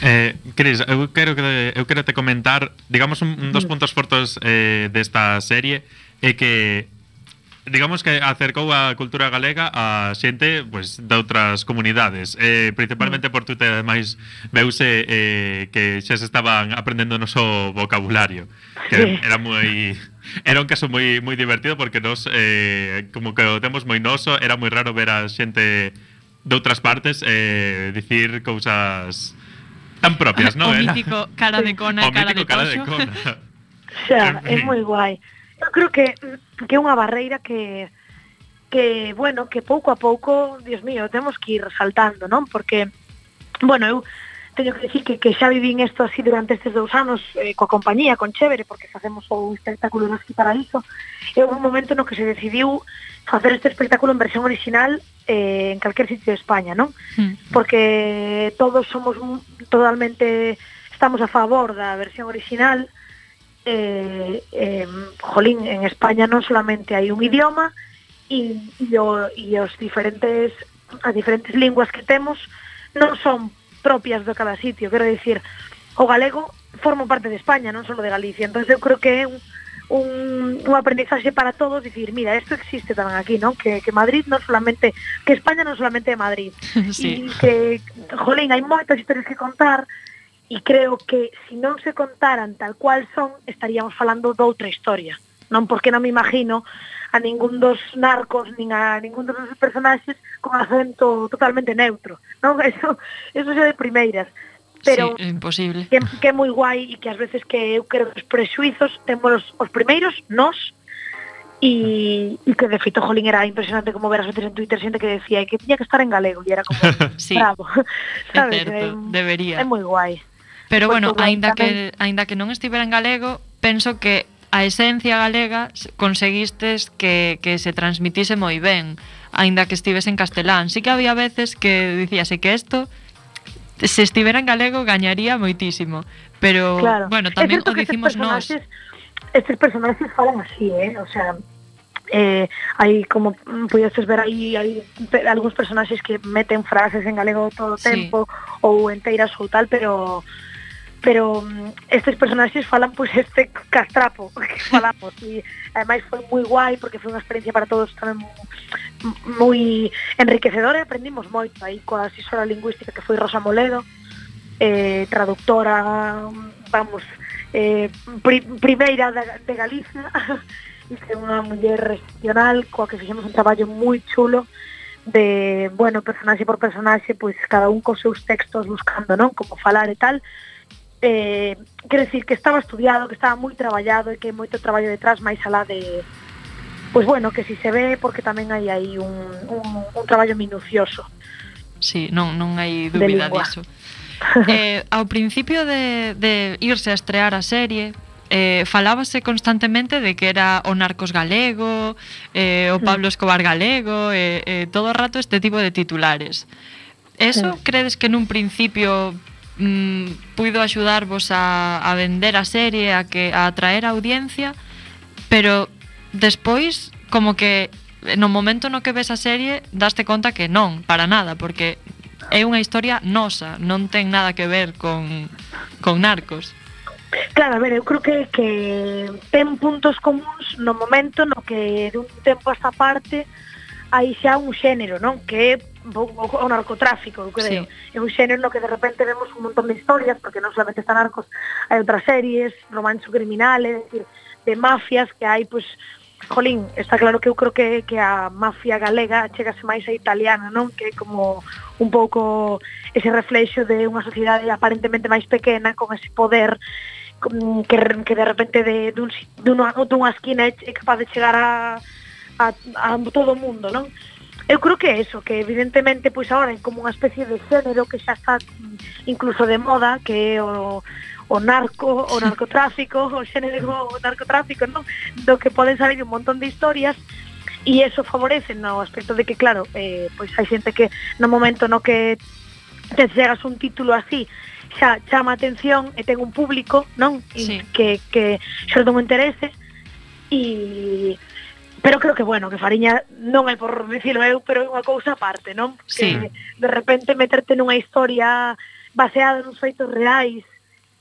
Eh, Cris, eu quero que eu quero te comentar, digamos un, un dos mm. puntos fortes eh desta serie é que digamos que acercou a cultura galega a xente pues, de outras comunidades eh, principalmente mm. por Twitter ademais veuse eh, que xa se estaban aprendendo o noso vocabulario que era moi era un caso moi moi divertido porque nos eh, como que o temos moi noso era moi raro ver a xente de outras partes eh, dicir cousas tan propias, non? O mítico cara de cona, o cara, mítico de cara de cona. Xa, é moi guai. Eu creo que, que é unha barreira que, que, bueno, que pouco a pouco, Dios mío, temos que ir saltando, non? Porque, bueno, eu teño que dicir que, que xa vivín isto así durante estes dous anos eh, coa compañía, con Chévere, porque facemos o espectáculo no Esqui Paraíso, e houve un momento no que se decidiu facer este espectáculo en versión original eh, en calquer sitio de España, non? Mm. Porque todos somos un, totalmente, estamos a favor da versión original, eh, eh, jolín, en España non solamente hai un idioma e, e, o, e os diferentes as diferentes linguas que temos non son propias de cada sitio, quero dicir, o galego forma parte de España, non solo de Galicia, entonces eu creo que é un, un, un aprendizaxe para todos, dicir, mira, isto existe tamén aquí, non? Que, que Madrid non solamente, que España non solamente é Madrid. Sí. E que, jolín, hai moitas historias que contar, e creo que se si non se contaran tal cual son, estaríamos falando doutra historia. Non porque non me imagino a ningún dos narcos, nin a ningún dos nosos personaxes con acento totalmente neutro. Non, eso, eso xa de primeiras. Pero sí, imposible. Que, que é moi guai e que ás veces que eu creo que os prexuizos temos os, os primeiros, nós, e, e que de feito Jolín era impresionante como ver as veces en Twitter xente que decía que tiña que estar en galego e era como sí, bravo sabes, é certo, é, debería é moi guai Pero pois bueno, aínda que aínda que non estivera en galego, penso que a esencia galega conseguistes que, que se transmitise moi ben, aínda que estives en castelán. Sí que había veces que dicíase que isto se estivera en galego gañaría moitísimo, pero claro. bueno, tamén o dicimos nós. Estes personaxes falan así, eh? O sea, eh, hai como mm, pudestes ver aí hai algúns personaxes que meten frases en galego todo o tempo sí. ou enteiras ou tal, pero pero mm, estes personaxes falan pois pues, este castrapo que falamos e ademais foi moi guai porque foi unha experiencia para todos tamén moi enriquecedora e aprendimos moito aí coa asesora lingüística que foi Rosa Moledo eh, traductora vamos eh, pri, primeira de, de Galicia e que unha muller excepcional coa que fixemos un traballo moi chulo de, bueno, personaxe por personaxe, pois cada un cos seus textos buscando, non? Como falar e tal, eh, quero decir que estaba estudiado, que estaba moi traballado e que moito traballo detrás máis alá de pois pues bueno, que si se ve porque tamén hai aí un, un, un traballo minucioso. Sí, non, non hai dúbida diso. Eh, ao principio de, de irse a estrear a serie, eh, falábase constantemente de que era o Narcos galego, eh, o mm. Pablo Escobar galego, eh, eh, todo o rato este tipo de titulares. Eso sí. credes que nun principio mm, puido axudarvos a, a vender a serie, a que a atraer a audiencia, pero despois como que no momento no que ves a serie daste conta que non, para nada, porque é unha historia nosa, non ten nada que ver con, con narcos. Claro, a ver, eu creo que, que ten puntos comuns no momento no que dun tempo a esta parte hai xa un xénero, non? Que é o, o narcotráfico, eu creo. Sí. É un xénero no que de repente vemos un montón de historias, porque non solamente están narcos, hai outras series, romanzo criminal, é decir, de mafias que hai, pois, pues, jolín, está claro que eu creo que, que a mafia galega chegase máis a italiana, non? Que é como un pouco ese reflexo de unha sociedade aparentemente máis pequena con ese poder mm, que, que de repente de, dun, dunha, dunha esquina é capaz de chegar a a, a todo o mundo, non? Eu creo que é eso, que evidentemente pois agora é como unha especie de género que xa está mm, incluso de moda, que é o, o narco, o narcotráfico, o género o narcotráfico, non? Do que poden salir un montón de historias e eso favorece no aspecto de que, claro, eh, pois hai xente que no momento no que te chegas un título así xa chama atención e ten un público, non? Sí. Que, que xorde un interese e pero creo que bueno, que Fariña non é por dicilo eu, pero é unha cousa aparte, non? Sí. Que de repente meterte nunha historia baseada nos feitos reais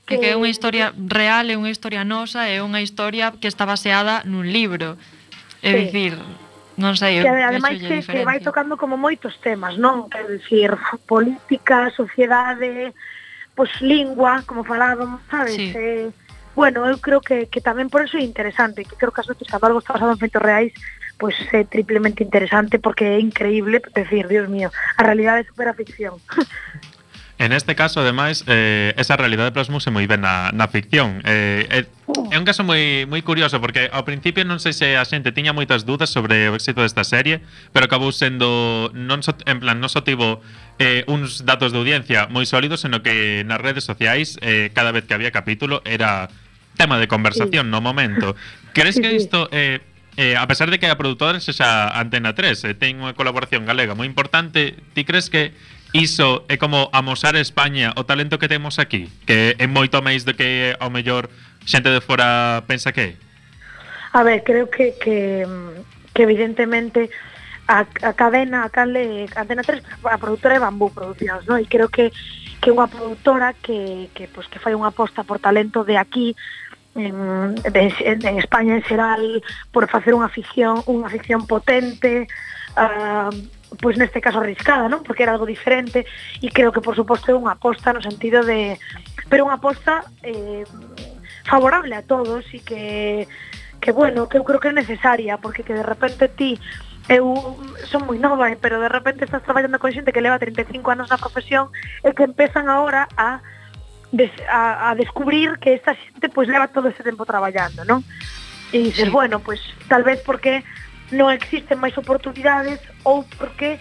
que, que é unha historia real, é unha historia nosa, é unha historia que está baseada nun libro. É sí. dicir, non sei, que ademais que, que vai tocando como moitos temas, non? É dicir, política, sociedade, pois lingua, como falábamos, sabes? Sí. Eh, bueno, eu creo que, que tamén por eso é interesante, que creo que as veces cando algo está basado en feitos reais, pois pues, é triplemente interesante porque é increíble, decir, Dios mío, a realidade supera a ficción. En este caso, ademais, eh, esa realidade plasmouse moi ben na, na ficción. Eh, eh, oh. é un caso moi moi curioso, porque ao principio non sei se a xente tiña moitas dudas sobre o éxito desta serie, pero acabou sendo, non so, en plan, non só so tivo eh, uns datos de audiencia moi sólidos, sino que nas redes sociais, eh, cada vez que había capítulo, era tema de conversación sí. no momento. Crees que isto eh, eh, a pesar de que a produtora sexa Antena 3 eh, ten unha colaboración galega moi importante, ti crees que iso é eh, como amosar a España o talento que temos aquí, que é moito máis do que eh, ao mellor xente de fora pensa que é? A ver, creo que, que, que evidentemente a, a cadena, a cale, Antena 3, a produtora de Bambú Produccións, ¿no? E creo que que unha produtora que, que, pues, que fai unha aposta por talento de aquí en, de, en España en xeral por facer unha ficción unha ficción potente uh, pois neste caso arriscada, non? Porque era algo diferente e creo que por suposto é unha aposta no sentido de pero unha aposta eh, favorable a todos e que que bueno, que eu creo que é necesaria, porque que de repente ti eu son moi nova, eh, pero de repente estás traballando con xente que leva 35 anos na profesión e que empezan agora a des, a, a descubrir que esta xente pois leva todo ese tempo traballando, non? E dices, sí. bueno, pois tal vez porque non existen máis oportunidades ou porque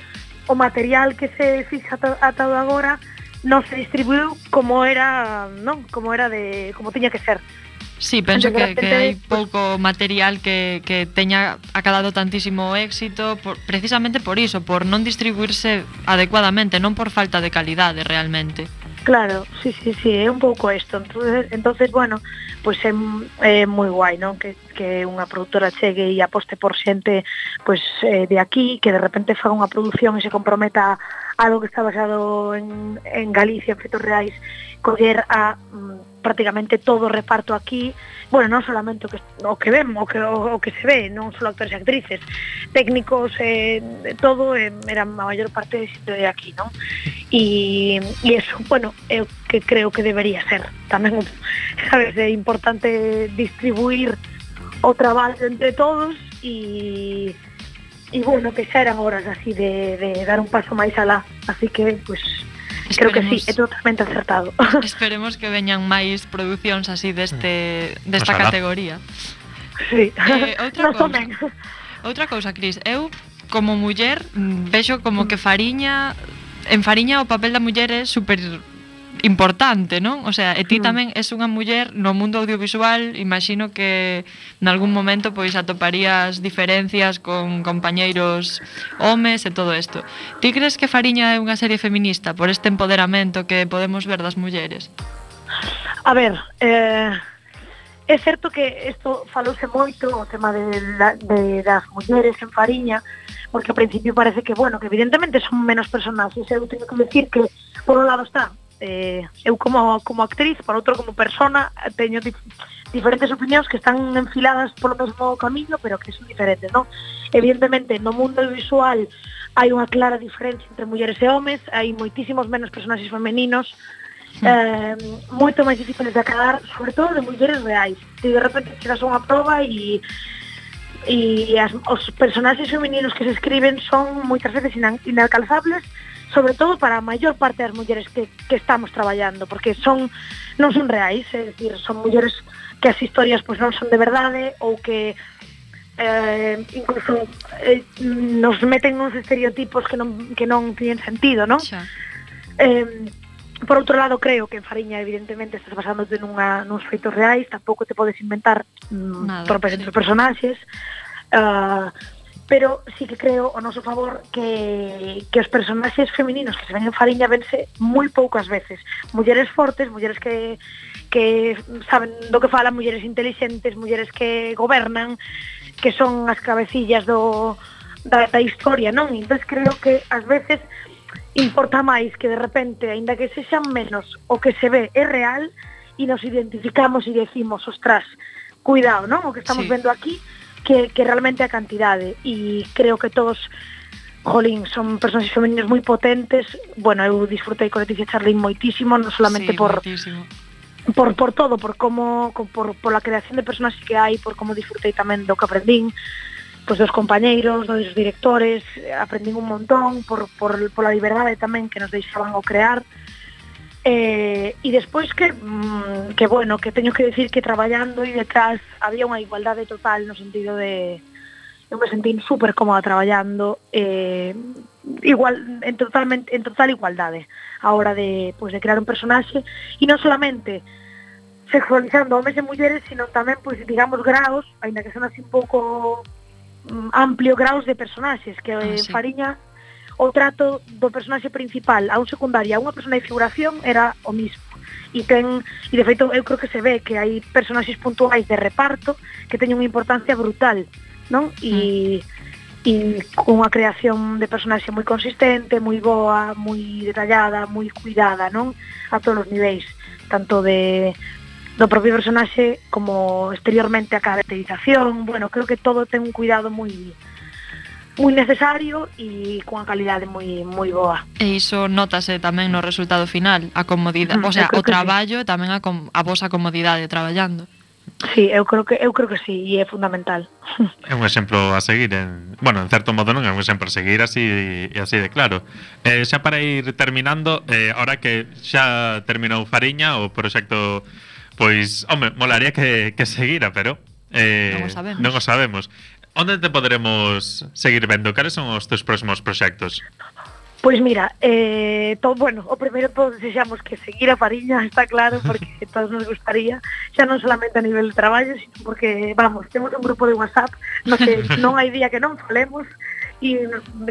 o material que se fixa atado agora non se distribuiu como era, non, como era de como tiña que ser. Sí, penso que, que hai pouco material que, que teña acabado tantísimo éxito por, precisamente por iso, por non distribuirse adecuadamente, non por falta de calidade realmente. Claro, sí, sí, sí, é un pouco isto. Entonces, entonces bueno, pois pues é, é moi guai, non? Que, que unha produtora chegue e aposte por xente pois pues, eh, de aquí, que de repente faga unha produción e se comprometa algo que está basado en, en Galicia, en fetos reais, coller a mm, prácticamente todo o reparto aquí, bueno, non solamente o que, o que vemos, o que, o, o que se ve, non só actores e actrices, técnicos, eh, todo, eh, era a maior parte de xente de aquí, non? E, e eso, bueno, é o que creo que debería ser. Tamén, sabes, é importante distribuir o traballo entre todos e e bueno, que xa eran horas así de, de dar un paso máis alá, así que, pues, Creo que sí, é totalmente acertado. Esperemos que veñan máis producións así deste mm. desta Ojalá. categoría. Sí. Eh, outra Nos cousa. Outra cousa, Cris, eu como muller mm, vexo como que Fariña en Fariña o papel da muller é super importante, non? O sea, e ti hmm. tamén és unha muller no mundo audiovisual, imagino que nalgún momento pois atoparías diferencias con compañeiros homes e todo isto. Ti crees que Fariña é unha serie feminista por este empoderamento que podemos ver das mulleres? A ver, eh, é certo que isto falouse moito o tema de, de, das mulleres en Fariña, porque ao principio parece que, bueno, que evidentemente son menos personas, e eu teño que decir que, por un lado está, eh, eu como, como actriz, para outro como persona, teño dif diferentes opinións que están enfiladas polo mesmo camiño, pero que son diferentes, non? Evidentemente, no mundo visual hai unha clara diferencia entre mulleres e homes, hai moitísimos menos personaxes femeninos, eh, moito máis difíciles de acadar, sobre todo de mulleres reais. Se de repente chegas a unha prova e e as, os personaxes femininos que se escriben son moitas veces inan, inalcanzables, sobre todo para a maior parte das mulleres que, que estamos traballando, porque son non son reais, é dicir, son mulleres que as historias pois non son de verdade ou que eh, incluso eh, nos meten uns estereotipos que non, que non tienen sentido, non? Xa. Eh, por outro lado, creo que en Fariña, evidentemente, estás basándote nunha, nuns feitos reais, tampouco te podes inventar mm, Nada, propias sí. entre personaxes, ah, pero sí que creo, o noso favor, que, que os personaxes femininos que se ven en Fariña vense moi poucas veces. Mulleres fortes, mulleres que, que saben do que falan, mulleres inteligentes, mulleres que gobernan, que son as cabecillas do, da, da historia, non? Entón creo que ás veces importa máis que de repente, aínda que sexan menos, o que se ve é real e nos identificamos e decimos, ostras, cuidado, non? O que estamos sí. vendo aquí que, que realmente a cantidade e creo que todos Jolín, son personas femeninas moi potentes. Bueno, eu disfrutei con Leticia Charlín moitísimo, non solamente sí, por moitísimo. por por todo, por como por por la creación de personas que hai, por como disfrutei tamén do que aprendín, pois dos compañeiros, dos directores, eh, aprendín un montón por por pola liberdade tamén que nos deixaban o crear. Uh Eh, e despois que, mm, que bueno, que teño que decir que traballando e detrás había unha igualdade total no sentido de eu me sentín super cómoda traballando eh, igual en totalmente en total igualdade a hora de pues, de crear un personaxe e non solamente sexualizando homes e mulleres, sino tamén pues, digamos graos, aínda que son así un pouco mm, amplio graos de personaxes que ah, sí. Fariña o trato do personaxe principal a un secundario a unha persona de figuración era o mismo e ten e de feito eu creo que se ve que hai personaxes puntuais de reparto que teñen unha importancia brutal, non? E e con creación de personaxe moi consistente, moi boa, moi detallada, moi cuidada, non? A todos os niveis, tanto de do propio personaxe como exteriormente a caracterización, bueno, creo que todo ten un cuidado moi moi necesario e cunha calidade moi moi boa. E iso notase tamén no resultado final, a comodidade, mm, o sea, o traballo sí. e tamén a, com, a vosa comodidade traballando. Sí, eu creo que eu creo que sí, e é fundamental. É un exemplo a seguir, en, bueno, en certo modo non é un exemplo a seguir así e así de claro. Eh, xa para ir terminando, eh, ahora que xa terminou Fariña o proxecto pois, home, molaría que, que seguira, pero eh, non o sabemos. Non o sabemos onde te poderemos seguir vendo? Cales son os teus próximos proxectos? Pois mira, eh, to, bueno, o primeiro todos desexamos que seguir a Fariña, está claro, porque todos nos gustaría, xa non solamente a nivel de traballo, sino porque, vamos, temos un grupo de WhatsApp no que non hai día que non falemos e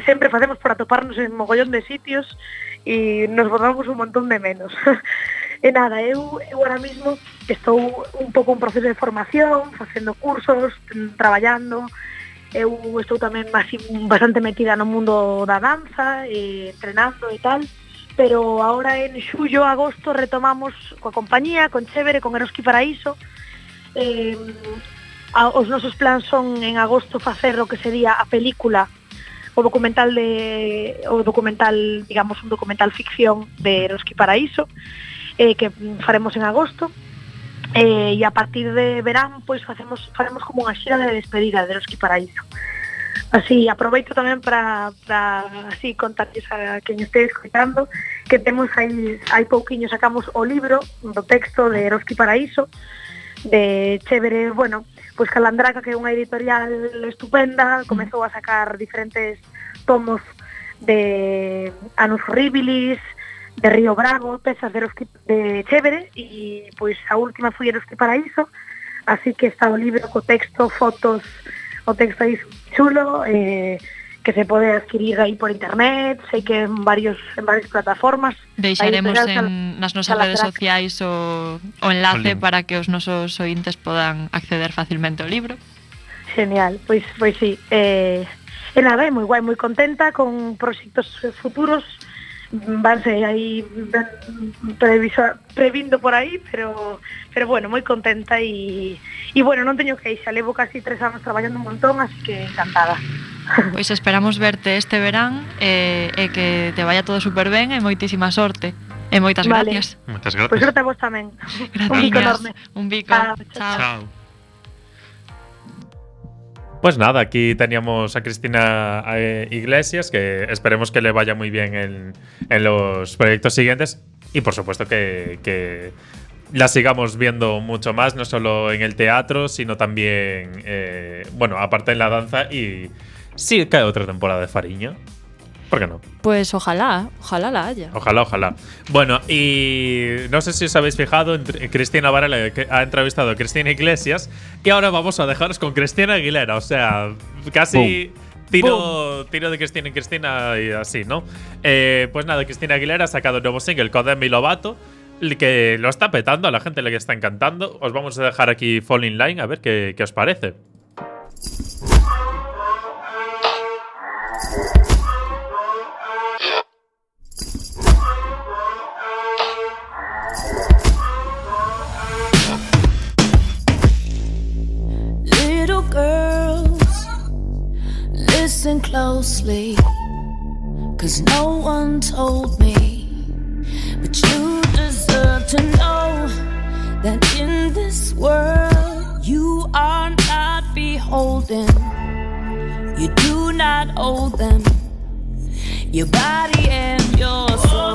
sempre facemos por atoparnos en mogollón de sitios e nos botamos un montón de menos. e nada, eu, eu ahora mismo estou un pouco en proceso de formación, facendo cursos, traballando, eu estou tamén bastante metida no mundo da danza, e entrenando e tal, pero ahora en xullo, agosto retomamos coa compañía, con Chévere, con Eroski Paraíso. Eh, a, os nosos plans son en agosto facer o que sería a película o documental de o documental, digamos, un documental ficción de Eroski Paraíso eh, que faremos en agosto eh, e a partir de verán pois facemos faremos como unha xira de despedida de Eroski paraíso. Así aproveito tamén para para así contarles a quen este escutando que temos aí hai pouquiño sacamos o libro do texto de Eroski Paraíso de chévere, bueno, pois Calandraca que é unha editorial estupenda, comezou a sacar diferentes tomos de Anus Horribilis, de Río Bravo, pesas de, que, de Chévere, e pois a última foi Eroski Paraíso, así que está o libro co texto, fotos, o texto aí chulo, eh, que se pode adquirir aí por internet, sei que en varios en varias plataformas. Deixaremos en, nas nosas redes sociais o, o enlace Olín. para que os nosos ointes podan acceder facilmente ao libro. Genial, pois pois sí, eh, e nada, é moi guai, moi contenta con proxectos futuros vanse aí previndo por aí, pero pero bueno, moi contenta e, e bueno, non teño queixa, levo casi tres anos traballando un montón, así que encantada. Pois esperamos verte este verán e, eh, e que te vaya todo super ben e eh, moitísima sorte. E moitas vale. gracias. Moitas pois gracias. Pois pues gracias a vos tamén. Gracias. Un bico enorme. Un bico. Chao. chao. chao. Pues nada, aquí teníamos a Cristina eh, Iglesias, que esperemos que le vaya muy bien en, en los proyectos siguientes. Y por supuesto que, la sigamos viendo mucho más, no solo en el teatro, sino también, eh, bueno, aparte en la danza. Y sí cae otra temporada de Fariña. ¿Por qué no? Pues ojalá, ojalá la haya. Ojalá, ojalá. Bueno, y no sé si os habéis fijado, Cristina Varela ha entrevistado a Cristina Iglesias y ahora vamos a dejaros con Cristina Aguilera. O sea, casi tiro, tiro de Cristina en Cristina y así, ¿no? Eh, pues nada, Cristina Aguilera ha sacado un nuevo single con Demi Lovato el que lo está petando, a la gente le está encantando. Os vamos a dejar aquí Fall in Line a ver qué, qué os parece. Listen closely. Cause no one told me. But you deserve to know that in this world you are not beholden. You do not owe them your body and your soul.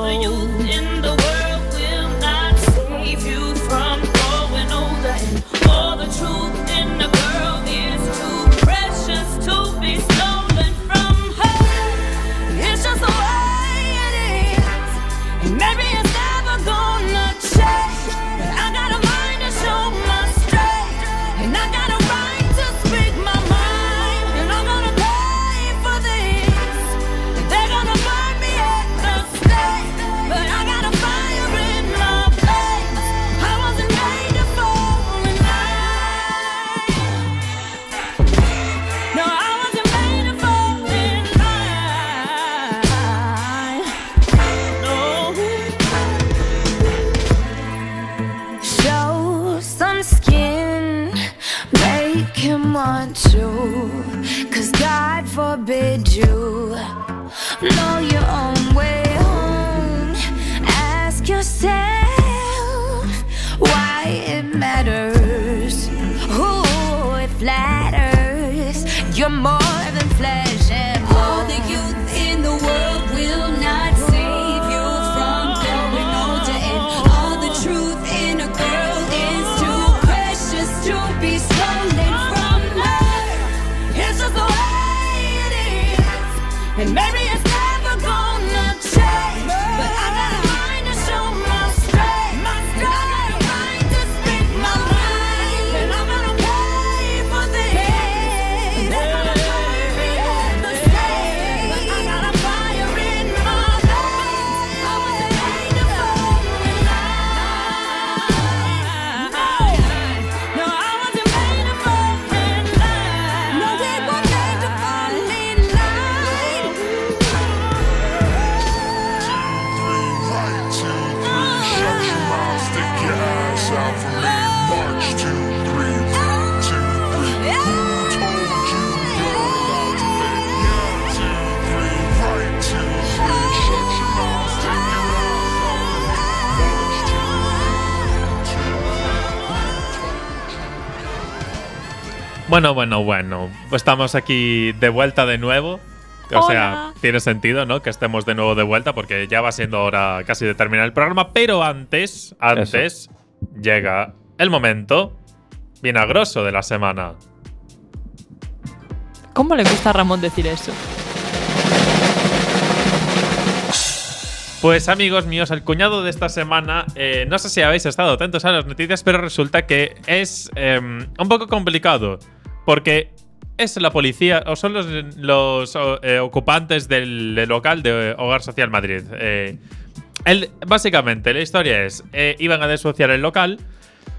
Bueno, bueno, bueno. Estamos aquí de vuelta de nuevo. O sea, tiene sentido, ¿no? Que estemos de nuevo de vuelta porque ya va siendo hora casi de terminar el programa. Pero antes, antes, llega el momento vinagroso de la semana. ¿Cómo le gusta a Ramón decir eso? Pues amigos míos, el cuñado de esta semana, eh, no sé si habéis estado atentos a las noticias, pero resulta que es em, un poco complicado, porque es la policía o son los, eh, ocupantes del, del local de Hogar Social Madrid. Eh, el- básicamente, la historia es, eh, iban a desociar el local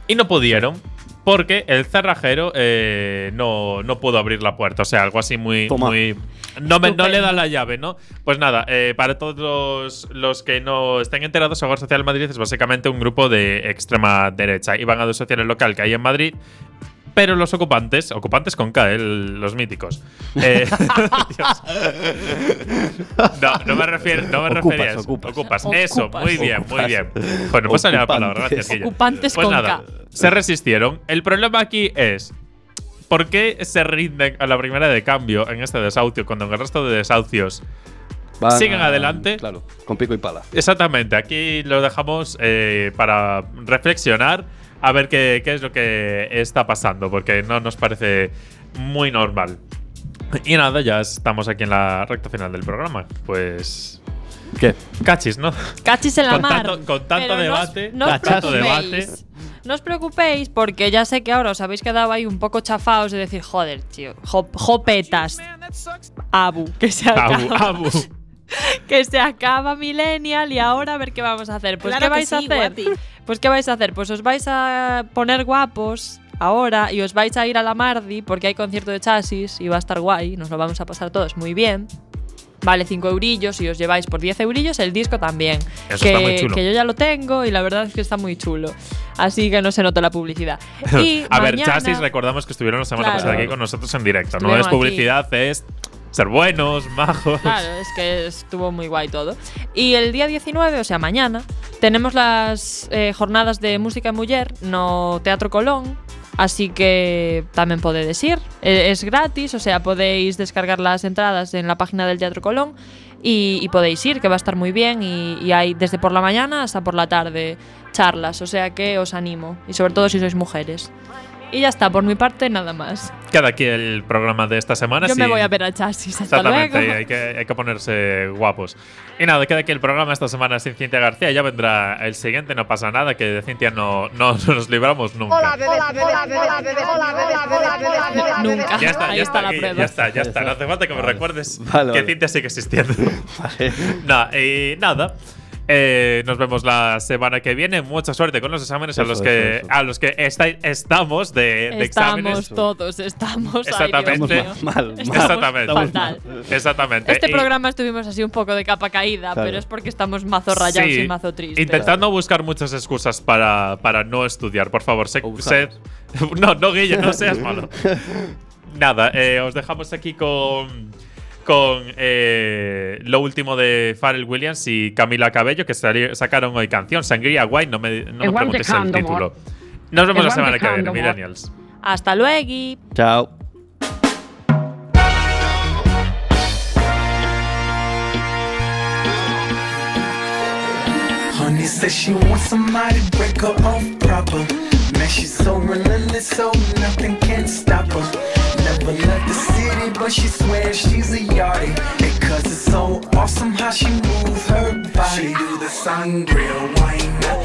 y no pudieron. Porque el cerrajero eh, no, no pudo abrir la puerta. O sea, algo así muy. Muy no, me- no le da la llave, ¿no? Pues nada, eh, para todos los, los que no estén enterados, Hogar Social Madrid es básicamente un grupo de extrema derecha. Iban a desociar el local que hay en Madrid. Pero los ocupantes, ocupantes con K, el- los míticos. eh, Dios. no, no me refiero, no me Ocupas, refería a eso. ocupas. Ocupas. Eso, Ocupas. muy bien, muy bien. Bueno, pues salía la palabra, gracias. Guilla. Ocupantes Pues con nada, K. se resistieron. El problema aquí es. ¿Por qué se rinden a la primera de cambio en este desahucio cuando en el resto de desahucios Van siguen adelante? Claro, con pico y pala. Exactamente, aquí lo dejamos eh, para reflexionar a ver qué, qué es lo que está pasando, porque no nos parece muy normal. Y nada, ya estamos aquí en la recta final del programa. Pues. ¿Qué? Cachis, ¿no? Cachis en la Con mar. tanto- con tanto Pero no debate, no os con tanto preocupéis. debate. No os preocupéis porque ya sé que ahora os habéis quedado ahí un poco chafados de decir, joder, tío, jo- jopetas. Abu, que se acaba. Abu, Abu. que se acaba Millennial y ahora a ver qué vamos a hacer. Pues Claro ¿qué que vais a hacer? guapi. Pues ¿qué vais a hacer? Pues os vais a poner guapos ahora y os vais a ir a la Mardi porque hay concierto de chasis y va a estar guay, nos lo vamos a pasar todos muy bien. Vale 5 eurillos y os lleváis por 10 eurillos el disco también. Eso que, está muy chulo. que yo ya lo tengo y la verdad es que está muy chulo. Así que no se nota la publicidad. Y a ver, mañana- Chasis, recordamos que estuvieron la semana Claro. pasada aquí con nosotros en directo. No es aquí. publicidad, es ser buenos, majos. Claro, es que estuvo muy guay todo. Y el día 19, o sea, mañana, tenemos las eh, jornadas de música en mujer no Teatro Colón. Así que también podéis ir. Eh, es gratis, o sea, podéis descargar las entradas en la página del Teatro Colón y, podéis ir, que va a estar muy bien. Y hay desde por la mañana hasta por la tarde charlas, o sea que os animo. Y sobre todo si sois mujeres. Y ya está, por mi parte, nada más. Queda aquí el programa de esta semana. Yo me sí. voy a ver al chasis. Hasta Exactamente, luego. hay que, hay que ponerse guapos. Y nada, queda aquí el programa esta semana sin Cintia García. Ya vendrá el siguiente, no pasa nada, que de Cintia no, no nos libramos nunca. Nunca. Ya está, ya está está, la aquí, ya está, ya está. No hace falta que me recuerdes Vale, que vale. Cintia sigue existiendo. Vale. no, y nada. Eh, nos vemos la semana que viene. Mucha suerte con los exámenes a los que eso. a los que estamos de, de Estamos exámenes. todos, estamos. ay, Dios Exactamente. mío. Mal, mal. Exactamente. Fatal. Exactamente. Este Y- programa estuvimos así un poco de capa caída, Claro. pero es porque estamos mazo rayados Sí, y mazo tristes. Intentando buscar muchas excusas para, para no estudiar, por favor. Sé- no, no, Guille, no seas malo. Nada, eh, os dejamos aquí con, con eh, lo último de Pharrell Williams y Camila Cabello, que sacaron hoy canción, Sangría White. No me, no me de el título. Nos vemos la semana que viene. Millennials. Hasta luego. Chao. Honey says she wants somebody to break her off proper. Man, she's so relentless, so nothing can stop her. Never left the city, but she swears she's a yardie. Cause it's so awesome how she moves her body. She do the sangria wine.